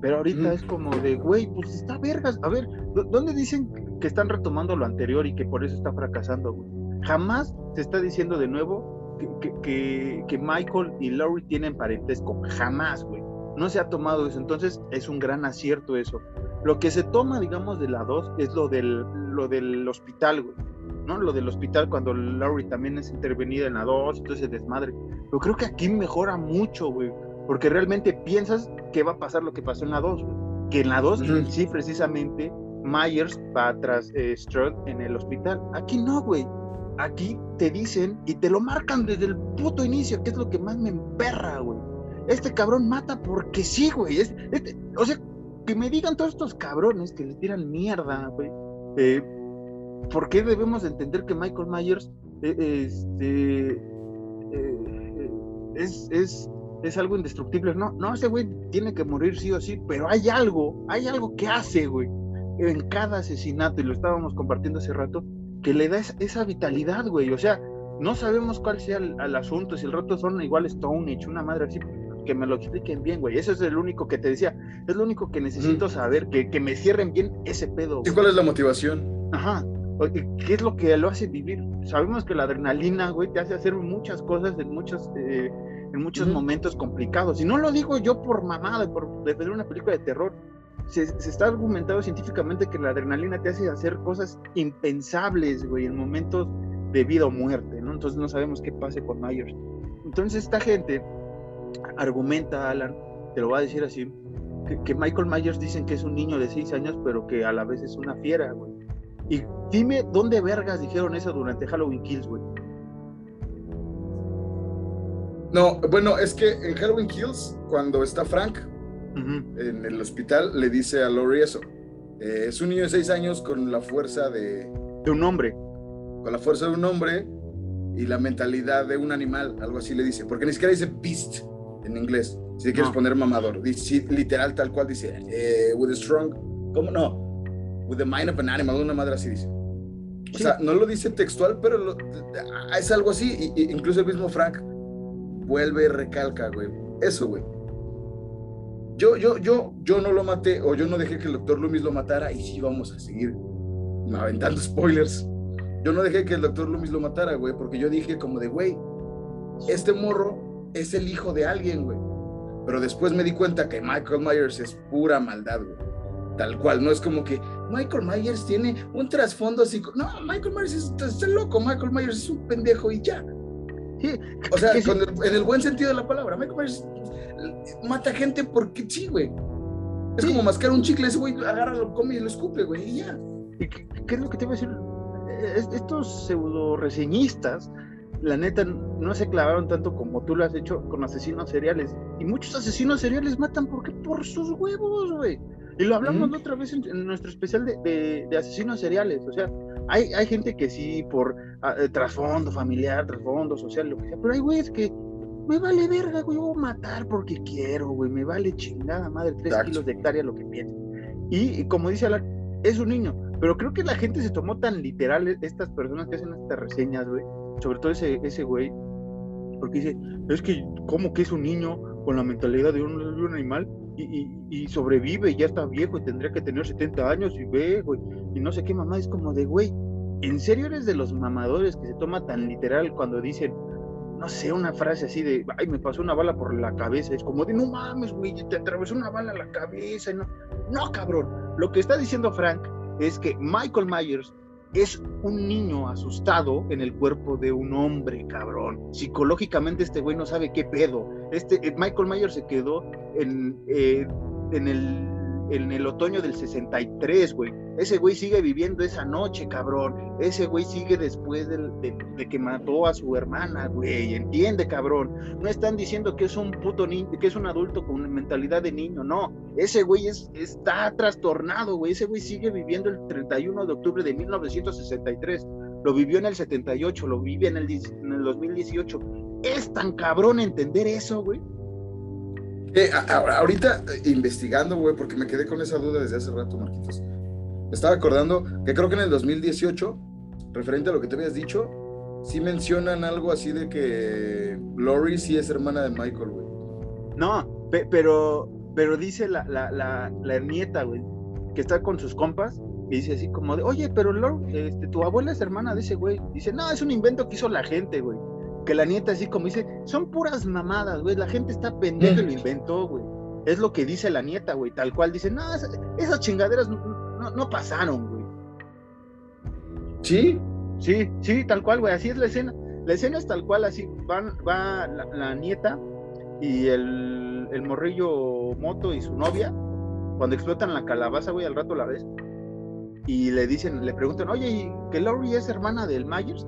Pero ahorita es como de, güey, pues está vergas. A ver, ¿dónde dicen que están retomando lo anterior y que por eso está fracasando, güey? Jamás se está diciendo de nuevo que, que, Michael y Laurie tienen parentesco. Jamás, güey. No se ha tomado eso. Entonces es un gran acierto eso. Lo que se toma, digamos, de la 2 es lo del, lo del hospital, güey. ¿no? Lo del hospital cuando Laurie también es intervenida en la 2, entonces desmadre. Pero creo que aquí mejora mucho, güey. Porque realmente piensas que va a pasar lo que pasó en la 2, güey. Que en la 2, sí, precisamente, Myers va tras eh, en el hospital. Aquí no, güey aquí te dicen y te lo marcan desde el puto inicio, que es lo que más me emperra, güey. Este cabrón mata porque sí, güey. Este, o sea, que me digan todos estos cabrones que le tiran mierda, güey. Eh, ¿Por qué debemos entender que Michael Myers eh, este, eh, es, es, es algo indestructible? No, no, ese güey tiene que morir sí o sí, pero hay algo, hay algo que hace, güey, en cada asesinato, y lo estábamos compartiendo hace rato, que le da esa, vitalidad, güey. O sea, no sabemos cuál sea el, asunto, si el rato son igual Stonehenge, una madre así, que me lo expliquen bien, güey. Eso es el único que te decía, es lo único que necesito saber, que, que, me cierren bien ese pedo. ¿Y cuál es la motivación? Ajá. ¿Qué es lo que lo hace vivir? Sabemos que la adrenalina, güey, te hace hacer muchas cosas en muchos, eh, en muchos momentos complicados. Y no lo digo yo por mamada, por defender una película de terror se, está argumentado científicamente que la adrenalina te hace hacer cosas impensables, güey, en momentos de vida o muerte, ¿no? Entonces no sabemos qué pase con Myers. Entonces esta gente argumenta, Alan, te lo voy a decir así, que, Michael Myers dicen que es un niño de 6 años, pero que a la vez es una fiera, güey. Y dime dónde vergas dijeron eso durante Halloween Kills, güey. No, bueno, es que en Halloween Kills, cuando está Frank en el hospital, le dice a Lori eso. Eh, es un niño de seis años con la fuerza de... De un hombre. Con la fuerza de un hombre y la mentalidad de un animal, algo así le dice. Porque ni siquiera dice beast en inglés, si quieres poner mamador. Dice, literal, tal cual dice, eh, with a strong... ¿Cómo no? With the mind of an animal, una madre así dice. O sea, no lo dice textual, pero es algo así. Y, incluso el mismo Frank vuelve y recalca, güey. Eso, güey. Yo, yo, yo, yo no lo maté o yo no dejé que el doctor Loomis lo matara y sí vamos a seguir aventando [laughs] spoilers. Yo no dejé que el doctor Loomis lo matara, güey, porque yo dije como de, güey, este morro es el hijo de alguien, güey. Pero después me di cuenta que Michael Myers es pura maldad, güey. Tal cual, no es como que Michael Myers tiene un trasfondo así. No, Michael Myers es, está loco, Michael Myers es un pendejo y ya. O sea, en el buen sentido de la palabra, Michael Myers mata gente porque sí, güey. Es como mascar un chicle, ese güey agarra, lo come y lo escupe, güey, y ya. ¿Y qué, es lo que te iba a decir? Estos pseudo reseñistas, la neta, no se clavaron tanto como tú lo has hecho con asesinos seriales. Y muchos asesinos seriales matan porque por sus huevos, güey. Y lo hablamos otra vez en, nuestro especial de, de, asesinos seriales. O sea, hay, hay gente que sí, por ah, eh, trasfondo familiar, trasfondo social, lo que sea, pero hay güeyes que me vale verga, güey, voy a matar porque quiero, güey, me vale chingada madre, tres kilos de hectárea lo que piense. Y, como dice Alan, es un niño, pero creo que la gente se tomó tan literal e, estas personas que hacen estas reseñas, güey, sobre todo ese, ese güey, porque dice, es que, ¿cómo que es un niño con la mentalidad de un, de un animal? Y, y, sobrevive y ya está viejo y tendría que tener 70 años y ve, güey, y no sé qué mamá, es como de, güey, ¿en serio eres de los mamadores que se toma tan literal cuando dicen, no sé, una frase así de, ay, me pasó una bala por la cabeza. Es como de, no mames, güey, te atravesó una bala a la cabeza. No, no, cabrón. Lo que está diciendo Frank es que Michael Myers es un niño asustado en el cuerpo de un hombre, cabrón. Psicológicamente este güey no sabe qué pedo. Este, eh, Michael Myers se quedó en, eh, en el en el otoño del 63, güey. Ese güey sigue viviendo esa noche, cabrón. Ese güey sigue después de, que mató a su hermana, güey. Entiende, cabrón. No están diciendo que es un puto niño, que es un adulto con mentalidad de niño, no. Ese güey es, está trastornado, güey. Ese güey sigue viviendo el 31 de octubre de 1963. lo vivió en el 78, lo vive en el, en el 2018. Es tan cabrón entender eso, güey. Eh, ahorita eh, investigando, güey, porque me quedé con esa duda desde hace rato, Marquitos. Me estaba acordando que creo que en el 2018, referente a lo que te habías dicho, sí mencionan algo así de que Lori sí es hermana de Michael, güey. No, pero, pero dice la, la, la, la nieta, güey, que está con sus compas y dice así como de, oye, pero Lori, este, tu abuela es hermana de ese güey. Dice, no, es un invento que hizo la gente, güey que la nieta así como dice, son puras mamadas, güey, la gente está pendeja y lo inventó, güey. Es lo que dice la nieta, güey, tal cual dice, no, esas, chingaderas no, pasaron, güey. ¿Sí? Sí, sí, tal cual, güey, así es la escena. La escena es tal cual, así van, va la, nieta y el, el, morrillo moto y su novia, cuando explotan la calabaza, güey, al rato la ves. Y le dicen, le preguntan, oye, ¿que Laurie es hermana del Myers?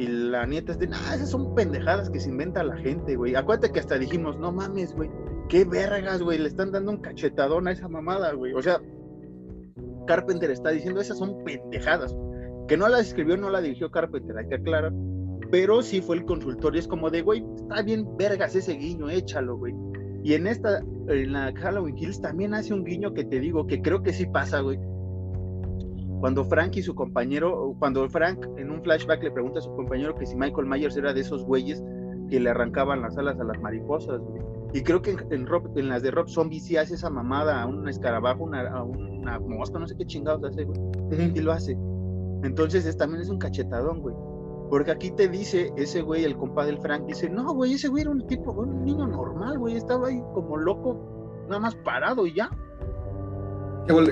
Y la nieta es de, ah, esas son pendejadas que se inventa la gente, güey. Acuérdate que hasta dijimos, no mames, güey, qué vergas, güey, le están dando un cachetadón a esa mamada, güey. O sea, Carpenter está diciendo, esas son pendejadas. Que no la escribió, no la dirigió Carpenter, hay que aclarar. Pero sí fue el consultor y es como de, güey, está bien vergas ese guiño, échalo, güey. Y en esta, en la Halloween Kills también hace un guiño que te digo que creo que sí pasa, güey cuando Frank y su compañero, cuando Frank en un flashback le pregunta a su compañero que si Michael Myers era de esos güeyes que le arrancaban las alas a las mariposas, Y creo que en, en, las de Rob Zombie sí hace esa mamada a un escarabajo, una, a una mosca, no sé qué chingados hace, güey. Y lo hace. Entonces es, también es un cachetadón, güey. Porque aquí te dice ese güey, el compa del Frank, dice, no, güey, ese güey era un tipo, un niño normal, güey, estaba ahí como loco, nada más parado y ya.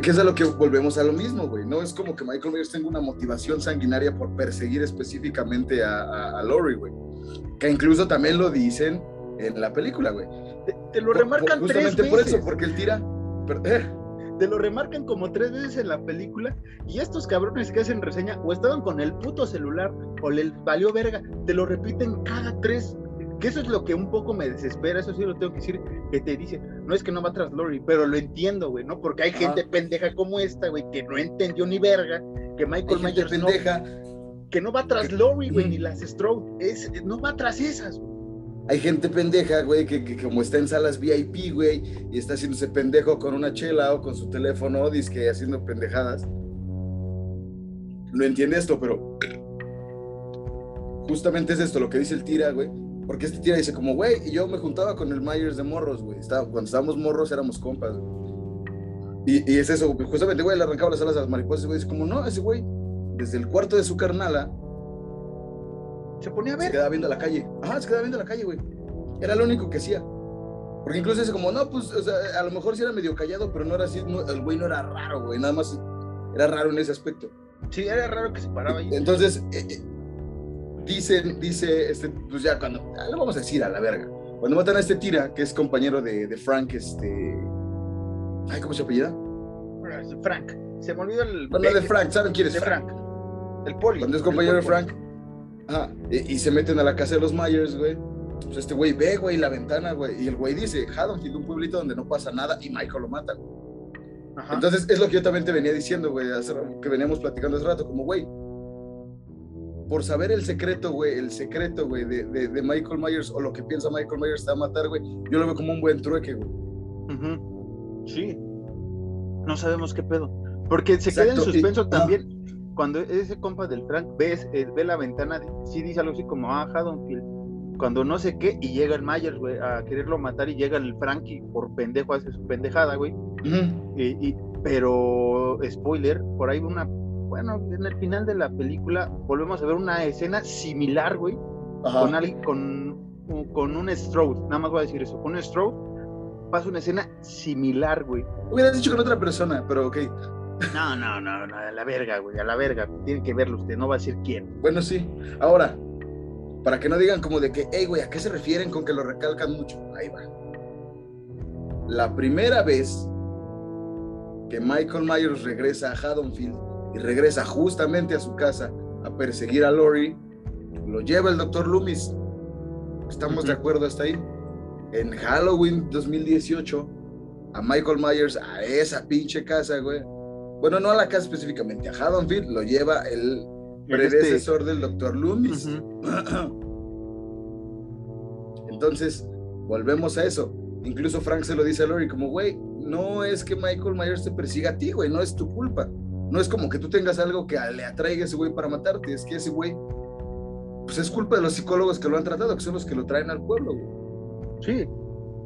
Que, es a lo que volvemos a lo mismo, güey. No es como que Michael Myers tenga una motivación sanguinaria por perseguir específicamente a, a, Laurie, güey. Que incluso también lo dicen en la película, güey. Te, lo remarcan tres veces. por eso, porque él tira. Eh. Te lo remarcan como tres veces en la película y estos cabrones que hacen reseña o estaban con el puto celular o le valió verga, te lo repiten cada tres que eso es lo que un poco me desespera, eso sí lo tengo que decir, que te dice, no es que no va tras Lori, pero lo entiendo, güey, ¿no? Porque hay gente pendeja como esta, güey, que no entendió ni verga, que Michael Myers pendeja, que no va tras Lori, güey, ni las Strode, es, no va tras esas, güey. Hay gente pendeja, güey, que, que, como está en salas VIP, güey, y está haciéndose pendejo con una chela o con su teléfono, disque haciendo pendejadas. No entiende esto, pero justamente es esto lo que dice el tira, güey porque este tira dice como, güey, y yo me juntaba con el Myers de morros, güey. cuando estábamos morros éramos compas, güey. Y, y, es eso, justamente, güey, le arrancaba las alas a las mariposas, güey. Dice como, no, ese güey, desde el cuarto de su carnala, se ponía a ver. Se quedaba viendo la calle. Ajá, se quedaba viendo la calle, güey. Era lo único que hacía. Porque incluso dice como, no, pues, o sea, a lo mejor sí era medio callado, pero no era así, el güey no era raro, güey. Nada más era raro en ese aspecto. Sí, era raro que se paraba ahí. Entonces, eh, eh dice, dice, este, pues ya cuando, ah, lo vamos a decir a la verga. Cuando matan a este tira, que es compañero de, de Frank, este. Ay, ¿cómo se apellida? Frank. Se me olvidó el. Bueno, de Frank, ¿saben quién es de Frank? El poli. Cuando es compañero de Frank. Ajá. Y, se meten a la casa de los Myers, güey. Pues este güey ve, güey, la ventana, güey. Y el güey dice, Haddonfield, un pueblito donde no pasa nada, y Michael lo mata, güey. Ajá. Entonces, es lo que yo también te venía diciendo, güey, que veníamos platicando hace rato, como, güey, por saber el secreto, güey, el secreto, güey, de, de, Michael Myers o lo que piensa Michael Myers te va a matar, güey, yo lo veo como un buen trueque, güey. Sí. No sabemos qué pedo. Porque se queda en suspenso también. Cuando ese compa del Frank ve, eh, ve la ventana, sí dice algo así como, ah, Haddonfield. Cuando no sé qué, y llega el Myers, güey, a quererlo matar, y llega el Frankie por pendejo, hace su pendejada, güey. y, pero, spoiler, por ahí una bueno, en el final de la película volvemos a ver una escena similar, güey, con, con, con un Strode, nada más voy a decir eso, con un Strode pasa una escena similar, güey. Hubieras dicho con otra persona, pero ok. No, no, no, no, a la verga, güey, a la verga, tiene que verlo usted, no va a decir quién. Bueno, sí. Ahora, para que no digan como de que, hey, güey, ¿a qué se refieren con que lo recalcan mucho? Ahí va. La primera vez que Michael Myers regresa a Haddonfield y regresa justamente a su casa a perseguir a Lori, lo lleva el doctor Loomis. ¿Estamos de acuerdo hasta ahí? En Halloween 2018, a Michael Myers a esa pinche casa, güey. Bueno, no a la casa específicamente, a Haddonfield lo lleva el, predecesor del doctor Loomis. [clears throat] Entonces, volvemos a eso. Incluso Frank se lo dice a Lori como, güey, no es que Michael Myers te persiga a ti, güey, no es tu culpa. No es como que tú tengas algo que le atraiga a ese güey para matarte, es que ese güey, pues es culpa de los psicólogos que lo han tratado, que son los que lo traen al pueblo, güey. Sí,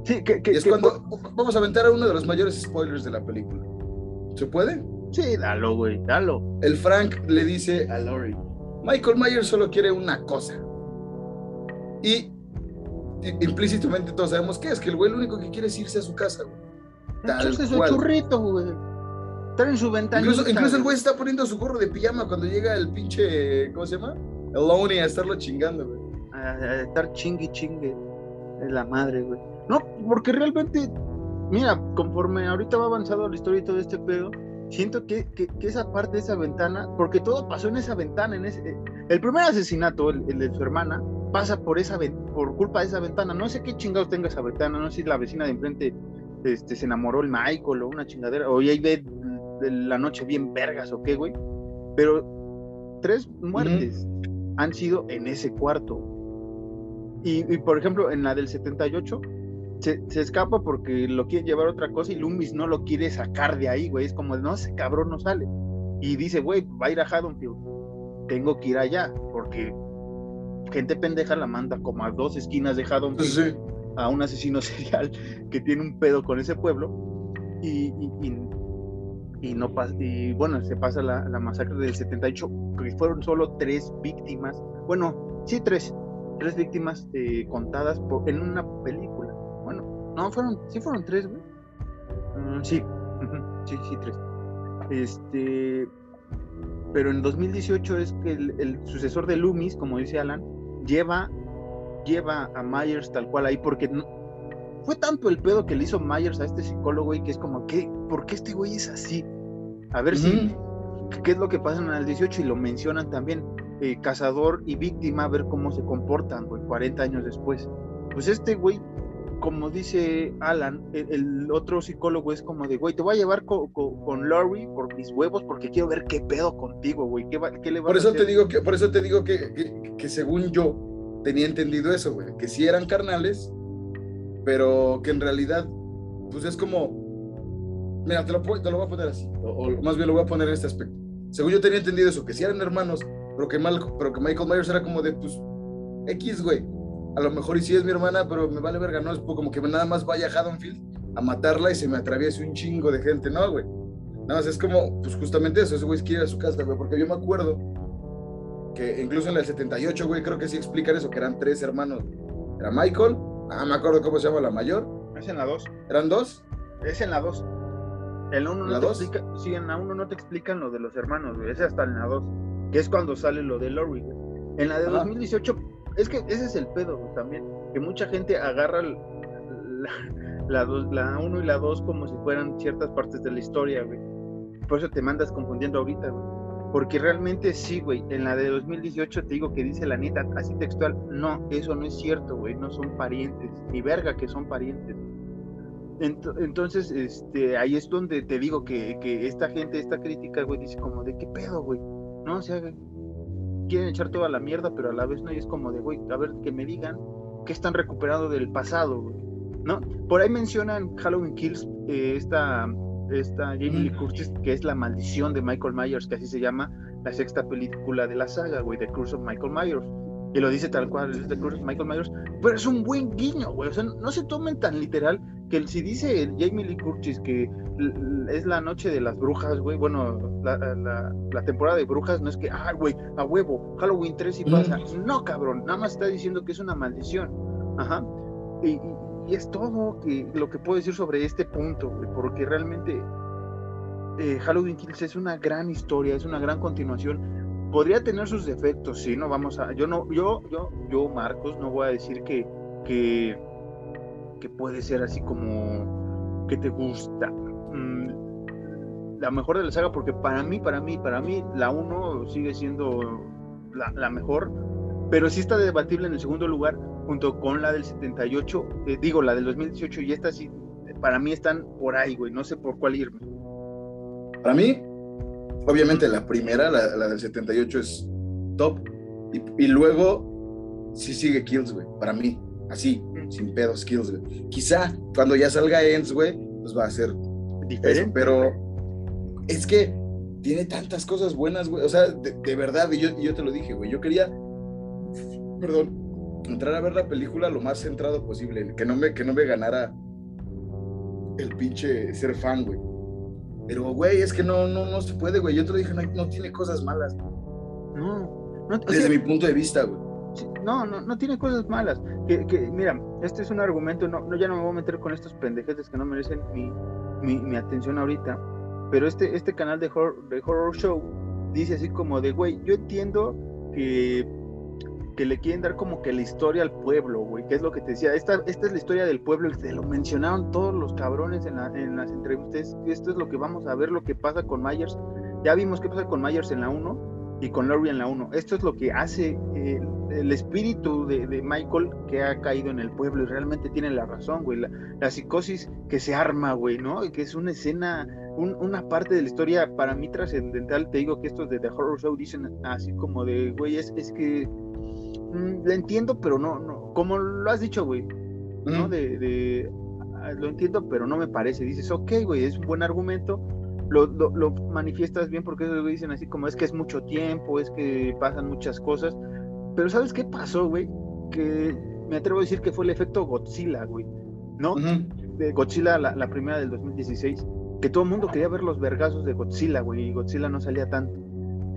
sí, que, y es cuando vamos a aventar a uno de los mayores spoilers de la película. ¿Se puede? Sí, dalo, güey, dalo. El Frank le dice a Lori, Michael Myers solo quiere una cosa. Y implícitamente todos sabemos que es que el güey lo único que quiere es irse a su casa, güey. Tal su churrito, güey. Estar en su ventana. Incluso, el güey está poniendo su gorro de pijama cuando llega el pinche, ¿cómo se llama? El Loney a estarlo chingando, güey. A, estar chingue chingue. Es la madre, güey. No, porque realmente, mira, conforme ahorita va avanzando la historia y todo este pedo, siento que, que, esa parte de esa ventana, porque todo pasó en esa ventana, en ese, el primer asesinato, el, el de su hermana, pasa por esa por culpa de esa ventana. No sé qué chingados tenga esa ventana, no sé si la vecina de enfrente este, se enamoró el Michael o una chingadera, o ahí ve la noche bien vergas o qué, güey. Pero tres muertes han sido en ese cuarto. Y, por ejemplo, en la del 78, se, se, escapa porque lo quiere llevar otra cosa y Loomis no lo quiere sacar de ahí, güey. Es como, no, ese cabrón no sale. Y dice, güey, va a ir a Haddonfield. Tengo que ir allá porque gente pendeja la manda como a dos esquinas de Haddonfield a un asesino [laughs] serial que tiene un pedo con ese pueblo y, y, no pasa, y bueno, se pasa la, masacre del 78, que fueron solo tres víctimas, bueno, sí, tres, tres víctimas eh, contadas en una película. Bueno, no, fueron, sí fueron tres, güey. Mm, sí, sí, sí, tres. Este, pero en 2018 es que el, sucesor de Loomis, como dice Alan, lleva, lleva a Myers tal cual ahí, porque fue tanto el pedo que le hizo Myers a este psicólogo, y que es como, ¿qué? ¿Por qué este güey es así? A ver si, ¿qué es lo que pasa en el 18? Y lo mencionan también, eh, cazador y víctima, a ver cómo se comportan, güey, 40 años después. Pues este güey como dice Alan, el, otro psicólogo es como de, güey, te voy a llevar con Laurie por mis huevos porque quiero ver qué pedo contigo, güey. ¿Qué, qué le por eso Te digo que, por eso te digo que, que, según yo tenía entendido eso, güey, que sí eran carnales, pero que en realidad, pues es como, mira, te lo, te lo voy a poner así, o, más bien lo voy a poner en este aspecto. Según yo tenía entendido eso, que sí eran hermanos, pero que, Mal, pero que Michael Myers era como de, pues, X, güey a lo mejor y sí es mi hermana, pero me vale verga, no es como que nada más vaya a Haddonfield a matarla y se me atraviese un chingo de gente, no, güey. Nada más es como, pues justamente eso, ese güey quiere ir a su casa, güey, porque yo me acuerdo que incluso en el 78, güey, creo que sí explican eso, que eran tres hermanos. Era Michael, ah, me acuerdo cómo se llama la mayor. Es en la 2. ¿Eran dos? Es en la 2. En la 1 no, te explica, sí, en la 1 no te explican lo de los hermanos, güey, es hasta en la 2, que es cuando sale lo de Lori, güey. En la de 2018 es que ese es el pedo también, que mucha gente agarra la, la, 1 y la 2 como si fueran ciertas partes de la historia, güey. Por eso te mandas confundiendo ahorita, güey. Porque realmente sí, güey. En la de 2018 te digo que dice la neta, así textual. No, eso no es cierto, güey. No son parientes. Ni verga que son parientes. Entonces, este, ahí es donde te digo que, que esta gente, esta crítica, güey, dice como, ¿de qué pedo, güey? No, o sea, quieren echar toda la mierda, pero a la vez no, y es como de, güey, a ver, que me digan que están recuperando del pasado, ¿no? Por ahí mencionan Halloween Kills, eh, esta, esta Jamie Lee Curtis, que es la maldición de Michael Myers, que así se llama la sexta película de la saga, güey, The Curse of Michael Myers. Y lo dice tal cual, es Curse of Michael Myers, pero es un buen guiño, güey, o sea, no se tomen tan literal que si dice Jamie Lee Curtis que es la noche de las brujas, güey, bueno, la, temporada de brujas no es que, ah, güey, a huevo, Halloween 3 y pasa. No, cabrón, nada más está diciendo que es una maldición. Ajá. Y, es todo que, lo que puedo decir sobre este punto, güey, porque realmente eh, Halloween Kills es una gran historia, es una gran continuación. Podría tener sus defectos, sí, no vamos a, yo no, yo, yo, yo, Marcos, no voy a decir que, que que puede ser así como que te gusta. Mm, la mejor de la saga, porque para mí, para mí, para mí, la 1 sigue siendo la, mejor, pero sí está debatible en el segundo lugar, junto con la del 78, eh, digo, la del 2018, y esta sí, para mí están por ahí, güey, no sé por cuál irme. Para mí, obviamente la primera, la, la del 78 es top. Y, y luego sí sigue Kills, güey, para mí, así, sin pedos Kills, güey. Quizá cuando ya salga Ends, güey, pues va a ser Diferente. eso, pero es que tiene tantas cosas buenas, güey. O sea, de, de verdad, y yo, y yo te lo dije, güey. Yo quería, perdón, entrar a ver la película lo más centrado posible, que no me, que no me ganara el pinche ser fan, güey. Pero, güey, es que no, no, no se puede, güey. Yo te lo dije, no, no tiene cosas malas, No, no, desde sea, mi punto de vista, güey. No, no, no tiene cosas malas. Que, que, mira, este es un argumento, no, no, ya no me voy a meter con estos pendejetes que no merecen mi, mi, mi atención ahorita. Pero este, este canal de horror, de horror show dice así como de, güey, yo entiendo que, que le quieren dar como que la historia al pueblo, güey, que es lo que te decía. Esta, esta es la historia del pueblo, y te lo mencionaron todos los cabrones en, la- en las entrevistas. Esto es lo que vamos a ver, lo que pasa con Myers. Ya vimos qué pasa con Myers en la 1 y con Laurie en la 1. Esto es lo que hace eh, el espíritu de, de Michael que ha caído en el pueblo y realmente tiene la razón, güey. La, la psicosis que se arma, güey, ¿no? Y que es una escena, un- una parte de la historia para mí trascendental. Te digo que estos de The Horror Show dicen así como de, güey, es, es que mm, lo entiendo, pero no, no, como lo has dicho, güey, ¿no? De, de, ah, lo entiendo, pero no me parece. Dices, ok, güey, es un buen argumento. Lo, lo, lo manifiestas bien porque ellos dicen así como es que es mucho tiempo, es que pasan muchas cosas. Pero ¿sabes qué pasó, güey? Que me atrevo a decir que fue el efecto Godzilla, güey. ¿No? De Godzilla, la, la primera del 2016. Que todo el mundo quería ver los vergazos de Godzilla, güey. Y Godzilla no salía tanto.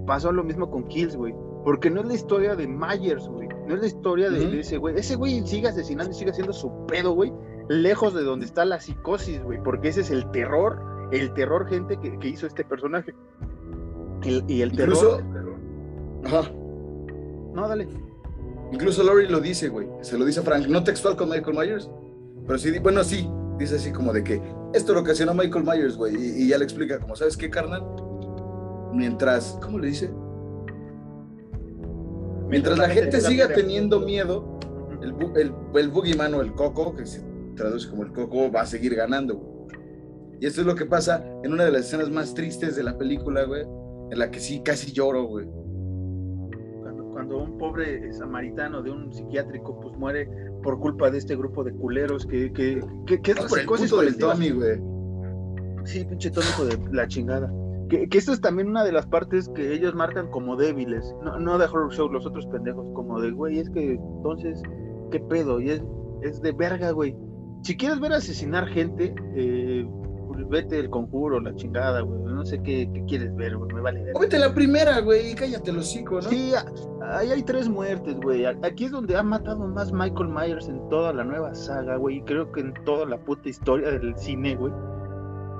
Pasó lo mismo con Kills, güey. Porque no es la historia de Myers, güey. No es la historia de, ese güey. Ese güey sigue asesinando y sigue haciendo su pedo, güey. Lejos de donde está la psicosis, güey. Porque ese es el terror. El terror, gente, que, que hizo este personaje. El- y el Incluso, terror. ajá, No, dale. incluso Laurie lo dice, güey. Se lo dice a Frank, no textual con Michael Myers, pero sí, bueno, sí, dice así como de que esto lo ocasionó Michael Myers, güey. Y, y ya le explica, como, ¿sabes qué, carnal? Mientras, ¿cómo le dice? Mientras la gente siga teniendo miedo, el, bu- el, el boogeyman o el coco, que se traduce como el coco, va a seguir ganando, güey. Y esto es lo que pasa en una de las escenas más tristes de la película, güey, en la que sí casi lloro, güey. cuando, cuando un pobre samaritano de un psiquiátrico pues muere por culpa de este grupo de culeros que, que, que, que es por el del. Tommy, güey. Sí, pinche tónico de la chingada. Que, que es también una de las partes que ellos marcan como débiles. No, no de Horror Show, los otros pendejos, como de, güey, es que entonces, ¿qué pedo? Y es, es de verga, güey. Si quieres ver asesinar gente, eh, vete el conjuro, la chingada, güey. No sé qué, qué quieres ver, güey. Me vale ver. Vete la primera, güey, y cállate el hocico, ¿no? Sí, ahí hay tres muertes, güey. Aquí es donde ha matado más Michael Myers en toda la nueva saga, güey. Y creo que en toda la puta historia del cine, güey.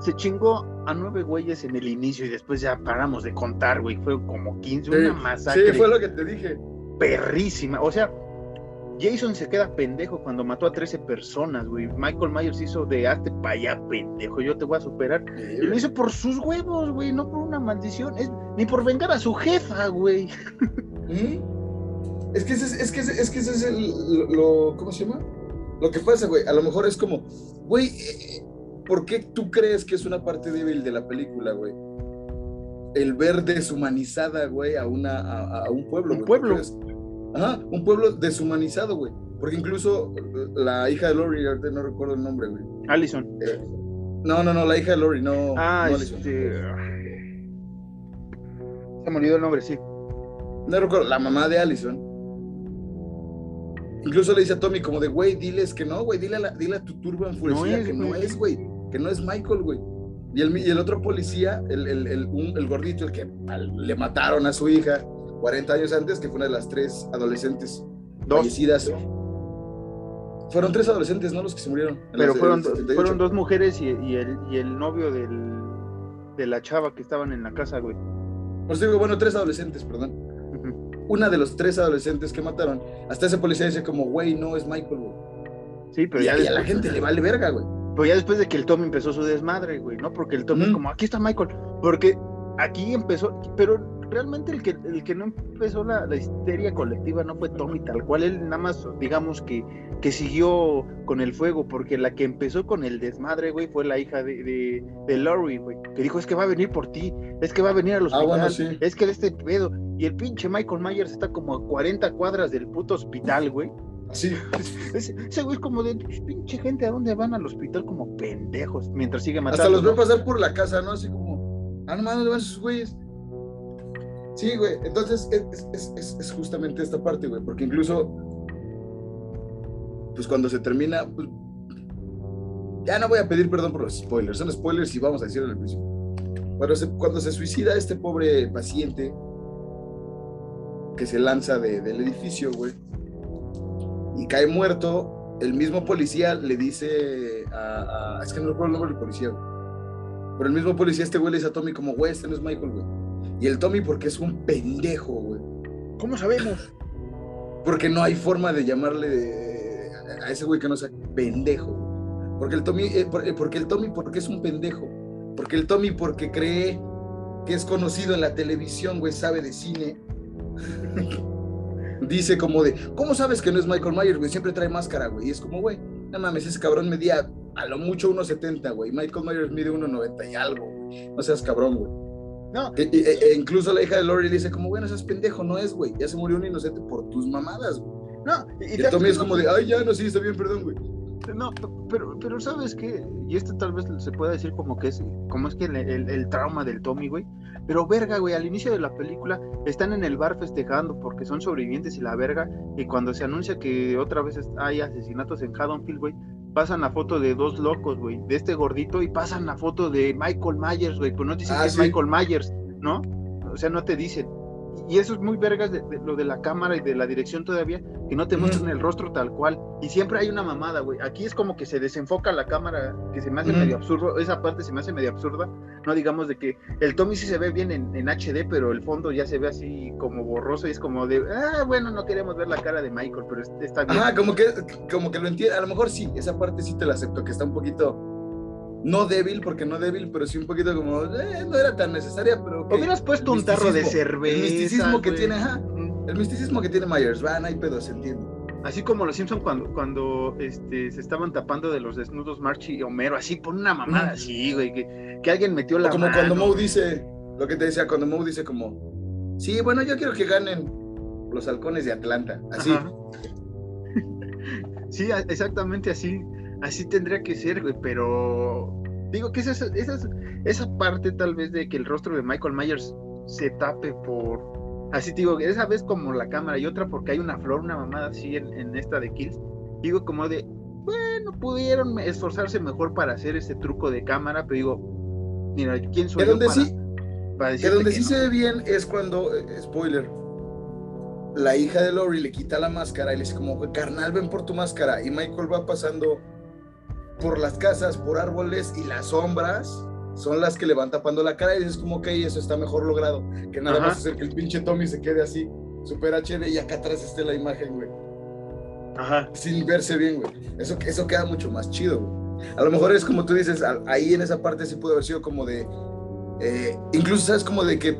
Se chingó a nueve güeyes en el inicio y después ya paramos de contar, güey. Fue como 15, Sí, una masacre Sí, fue lo que te dije. perrísima. O sea, Jason se queda pendejo cuando mató a 13 personas, güey. Michael Myers hizo de arte para allá, pendejo. Yo te voy a superar. Y lo hizo por sus huevos, güey, no por una maldición. Es, ni por vengar a su jefa, güey. ¿Mm? Es que ese es, es que ese, es que ese es el, lo, lo- ¿cómo se llama? Lo que pasa, güey, a lo mejor es como, güey, eh, ¿por qué tú crees que es una parte débil de la película, güey? El ver deshumanizada, güey, a, una, a, a un pueblo. Un güey, pueblo. ajá, un pueblo deshumanizado, güey. Porque incluso la hija de Lori, ahorita no recuerdo el nombre, güey. Allison. Eh, no, no, no, la hija de Lori, no. Ah, no Alison. este. Se me olvidó el nombre, sí. No recuerdo, la mamá de Allison. Incluso le dice a Tommy como de, güey, diles que no, güey, dile a, la- dile a tu turba enfurecida No es, que no es, güey, que no es Michael, güey. Y el, y el otro policía, el, el, el, un- el gordito, el que al- le mataron a su hija 40 años antes, que fue una de las tres adolescentes Dos. fallecidas. Fueron tres adolescentes, ¿no? Los que se murieron. Pero las fueron, 78. fueron dos mujeres y, y el, y el novio del, de la chava que estaban en la casa, güey. Por eso digo, bueno, tres adolescentes, perdón. Una de los tres adolescentes que mataron, hasta ese policía dice como, güey, no es Michael, güey. Sí, pero Y, ya, y a la gente le vale verga, güey. Pero ya después de que el Tommy empezó su desmadre, güey, ¿no? Porque el Tommy Ujú. como, aquí está Michael. Porque aquí empezó, pero realmente el que, el que no empezó la, histeria colectiva no fue Tommy tal cual, él nada más, digamos que, que siguió con el fuego, porque la que empezó con el desmadre, güey, fue la hija de, de, de Laurie, güey, que dijo, es que va a venir por ti, es que va a venir al Ah, hospital, bueno, sí. es que de este pedo, y el pinche Michael Myers está como a 40 cuadras del puto hospital, güey. Sí. Ese, ese güey es como de "Pues, pinche gente, ¿a dónde van al hospital como pendejos? Mientras sigue matando. Hasta los ¿no? ve pasar por la casa, ¿no? Así como, ah, no mames, ¿dónde van esos güeyes? Sí, güey. Entonces, es, es- es- es justamente esta parte, güey. Porque incluso, pues cuando se termina, pues, ya no voy a pedir perdón por los spoilers. Son spoilers y vamos a decirlo al principio. Cuando se, cuando se suicida este pobre paciente que se lanza de- del edificio, güey, y cae muerto, el mismo policía le dice a, a- es que no recuerdo el nombre del policía, güey. Pero el mismo policía, este güey le dice a Tommy como, güey, este no es Michael, güey. Y el Tommy porque es un pendejo, güey. ¿Cómo sabemos? Porque no hay forma de llamarle de- a ese güey que no sea pendejo. Porque el Tommy, eh, eh, porque el Tommy porque es un pendejo. Porque el Tommy porque cree que es conocido en la televisión, güey, sabe de cine. [laughs] Dice como de, ¿cómo sabes que no es Michael Myers, güey? Siempre trae máscara, güey. Y es como, güey, no mames, ese cabrón medía a lo mucho 1.70, güey. Michael Myers mide 1.90 y algo, güey. No seas cabrón, güey. No, E, e- e incluso la hija de Lori le dice como, bueno, seas pendejo, no es, güey. Ya se murió un inocente por tus mamadas, güey. no. Y, Y es como de, ay, ya, no, sí, está bien, perdón, güey. No, pero, pero sabes que, y esto tal vez se pueda decir como que es, como es que el, el- el trauma del Tommy, güey. Pero verga, güey, al inicio de la película están en el bar festejando porque son sobrevivientes y la verga. Y cuando se anuncia que otra vez hay asesinatos en Haddonfield, güey, pasan la foto de dos locos, güey, de este gordito y pasan la foto de Michael Myers, güey, pues no te dicen Ah, que es. Michael Myers, ¿no? O sea, no te dicen. Y eso es muy vergas de, de lo de la cámara y de la dirección todavía, que no te muestran el rostro tal cual. Y siempre hay una mamada, güey. Aquí es como que se desenfoca la cámara, que se me hace medio absurdo. Esa parte se me hace medio absurda. No digamos de que el Tommy sí se ve bien en, en HD, pero el fondo ya se ve así como borroso y es como de, ah, bueno, no queremos ver la cara de Michael, pero es- está bien. Ajá, como que, como que lo entiendo. A lo mejor sí, esa parte sí te la acepto, que está un poquito, no débil, porque no débil, pero sí un poquito como, eh, no era tan necesaria, pero... ok. Hubieras puesto un tarro de cerveza. El misticismo que güey. tiene, ajá. El misticismo que tiene Myers, van, hay pedo, se entiende. Así como los Simpson cuando, cuando este, se estaban tapando de los desnudos March y Homero, así por una mamada así, güey, que, que alguien metió la O como mano. cuando Moe dice, lo que te decía, cuando Moe dice como, sí, bueno, yo quiero que ganen los halcones de Atlanta. Así. Ajá. [laughs] Sí, exactamente así. Así tendría que ser, güey, pero digo que esa, esa, esa- esa parte tal vez de que el rostro de Michael Myers se tape por... Así te digo, esa vez como la cámara y otra porque hay una flor, una mamada así en, en esta de Kills. Digo como de, bueno, pudieron esforzarse mejor para hacer ese truco de cámara, pero digo, mira, ¿quién soy yo donde para, sí, para que donde que sí no? se ve bien es cuando, eh, spoiler, la hija de Lori le quita la máscara y le dice como, carnal, ven por tu máscara. Y Michael va pasando por las casas, por árboles y las sombras son las que le van tapando la cara y dices como, ok, eso está mejor logrado. Que nada Ajá. más hacer que el pinche Tommy se quede así, super HD y acá atrás esté la imagen, güey. Ajá. sin verse bien, güey. Eso, eso queda mucho más chido, güey. A lo mejor es como tú dices, ahí en esa parte sí pudo haber sido como de. eh, incluso, ¿sabes? Como de que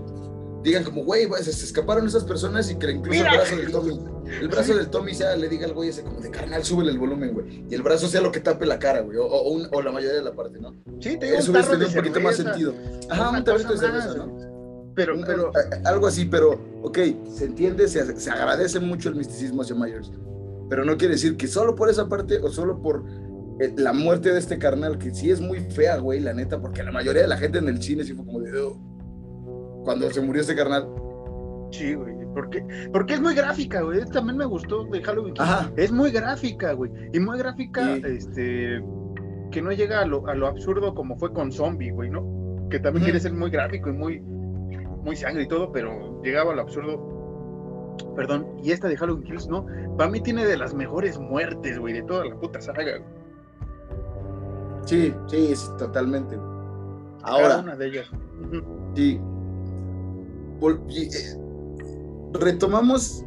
digan, como, güey, se, escaparon esas personas y que incluso Mira. el brazo del Tommy, el brazo del Tommy sea, le diga al güey ese, como de carnal, súbele el volumen, güey. Y el brazo sea lo que tape la cara, güey. O, o un- o la mayoría de la parte, ¿no? Sí, te digo, Eso un tarro de un poquito más cerveza, sentido. Ajá, un tarrito de cerveza, más, ¿no? Pero, pero, algo así, pero, ok, se entiende, se, se agradece mucho el misticismo hacia Myers, pero no quiere decir que solo por esa parte o solo por eh, la muerte de este carnal, que sí es muy fea, güey, la neta, porque la mayoría de la gente en el cine sí fue como de, "Oh", cuando se murió este carnal. Sí, güey. Porque, porque es muy gráfica, güey. También me gustó de Halloween. Kills. Ajá. Es muy gráfica, güey. Y muy gráfica, Sí. este. Que no llega a lo, a lo absurdo como fue con Zombie, güey, ¿no? Que también quiere ser muy gráfico y muy, muy sangre y todo, pero llegaba a lo absurdo. Perdón. Y esta de Halloween Kills, ¿no? Para mí tiene de las mejores muertes, güey, de toda la puta saga. güey. Sí, sí, totalmente. güey. Cada Ahora, una de ellas. Sí. Eh, retomamos,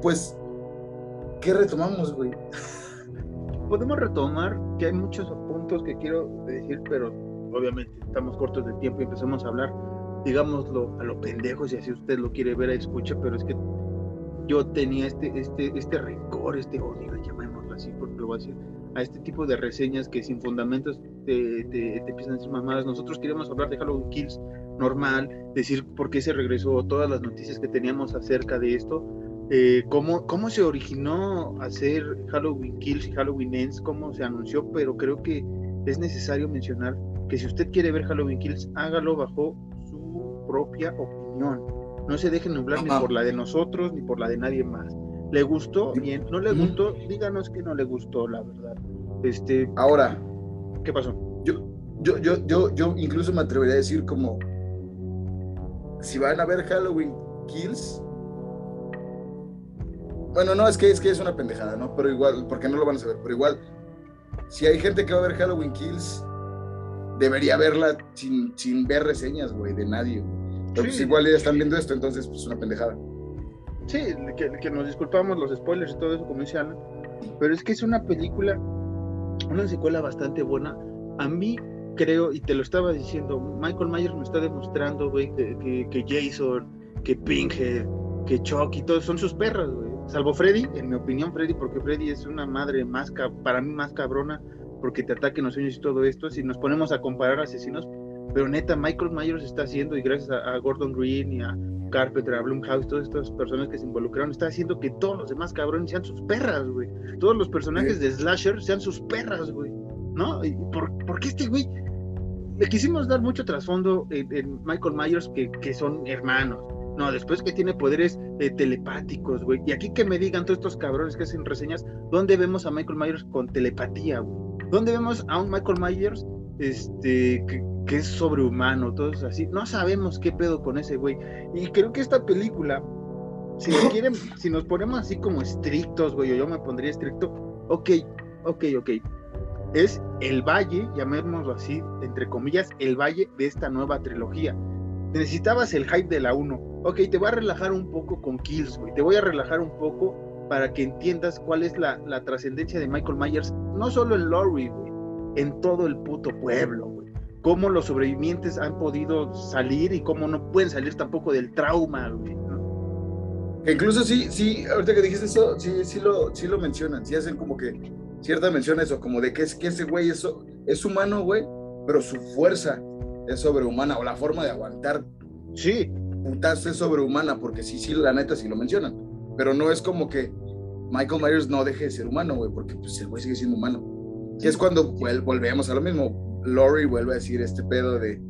pues, ¿qué retomamos, güey? [laughs] Podemos retomar que hay muchos puntos que quiero decir, pero obviamente estamos cortos de tiempo y empezamos a hablar. digámoslo, a lo pendejo, si así usted lo quiere ver, escucha, pero es que yo tenía este, este, este rencor, este odio, llamémoslo así, porque lo voy a decir, a este tipo de reseñas que sin fundamentos te, te, te empiezan a decir mamadas. Nosotros queremos hablar de Halloween Kills normal, decir por qué se regresó, todas las noticias que teníamos acerca de esto, eh, cómo, cómo se originó hacer Halloween Kills y Halloween Ends, cómo se anunció, pero creo que es necesario mencionar que si usted quiere ver Halloween Kills, hágalo bajo su propia opinión. No se dejen nublar ni por la de nosotros ni por la de nadie más. ¿Le gustó? Bien. ¿No le gustó? Díganos que no le gustó, la verdad. Este. Ahora. ¿Qué pasó? Yo, yo, yo, yo, yo incluso me atrevería a decir como si van a ver Halloween Kills, bueno, no, es que, es que es una pendejada, ¿no? Pero igual, porque no lo van a saber, pero igual, si hay gente que va a ver Halloween Kills, debería verla sin, sin ver reseñas, güey, de nadie. Pues igual ya están viendo esto, entonces, pues una pendejada. Sí, que, que, nos disculpamos los spoilers y todo eso, como dice Alan, pero es que es una película, una secuela bastante buena. A mí creo, y te lo estaba diciendo, Michael Myers me está demostrando, güey, que, que, Jason, que Pinkhead, que Chucky, todos son sus perras, güey. Salvo Freddy, en mi opinión, Freddy, porque Freddy es una madre más, para mí más cabrona, porque te ataca en los sueños y todo esto. Si nos ponemos a comparar asesinos, pero neta, Michael Myers está haciendo, y gracias a, Gordon Green y a Carpenter, a Blumhouse, todas estas personas que se involucraron, está haciendo que todos los demás cabrones sean sus perras, güey. Todos los personajes de Slasher sean sus perras, güey. ¿No? ¿Por, ¿Por qué este güey le quisimos dar mucho trasfondo en, Michael Myers que, son hermanos. No, después que tiene poderes eh, telepáticos, güey. Y aquí que me digan todos estos cabrones que hacen reseñas, ¿dónde vemos a Michael Myers con telepatía, güey? ¿Dónde vemos a un Michael Myers este, que, es sobrehumano, todos así? No sabemos qué pedo con ese güey. Y creo que esta película, si quieren, si nos ponemos así como estrictos, güey, o yo me pondría estricto, ok, ok, ok es el valle, llamémoslo así, entre comillas, el valle de esta nueva trilogía. Necesitabas el hype de la 1. Ok, te voy a relajar un poco con Kills, güey. Te voy a relajar un poco para que entiendas cuál es la, trascendencia de Michael Myers, no solo en Laurie, güey, en todo el puto pueblo, güey. Cómo los sobrevivientes han podido salir y cómo no pueden salir tampoco del trauma, güey. Incluso sí, sí, ahorita que dijiste eso, sí, sí lo, sí lo mencionan, sí hacen como que cierta mención eso, como de que, es, que ese güey es, es humano, güey, pero su fuerza es sobrehumana o la forma de aguantar. Sí. Putas es sobrehumana, porque sí, sí, la neta sí lo mencionan. Pero no es como que Michael Myers no deje de ser humano, güey, porque pues el güey sigue siendo humano. Que es cuando volvemos a lo mismo. Laurie vuelve a decir este pedo de,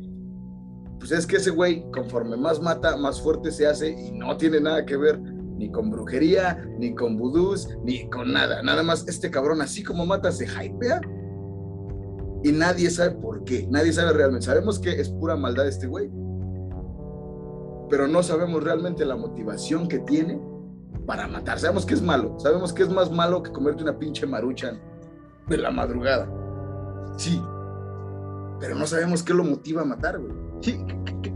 pues es que ese güey, conforme más mata, más fuerte se hace y no tiene nada que ver ni con brujería, ni con vudús, ni con nada. Nada más este cabrón, así como mata, se hypea y nadie sabe por qué. Nadie sabe realmente. Sabemos que es pura maldad este güey, pero no sabemos realmente la motivación que tiene para matar. Sabemos que es malo. Sabemos que es más malo que comerte una pinche maruchan de la madrugada. Sí, pero no sabemos qué lo motiva a matar, güey. Sí,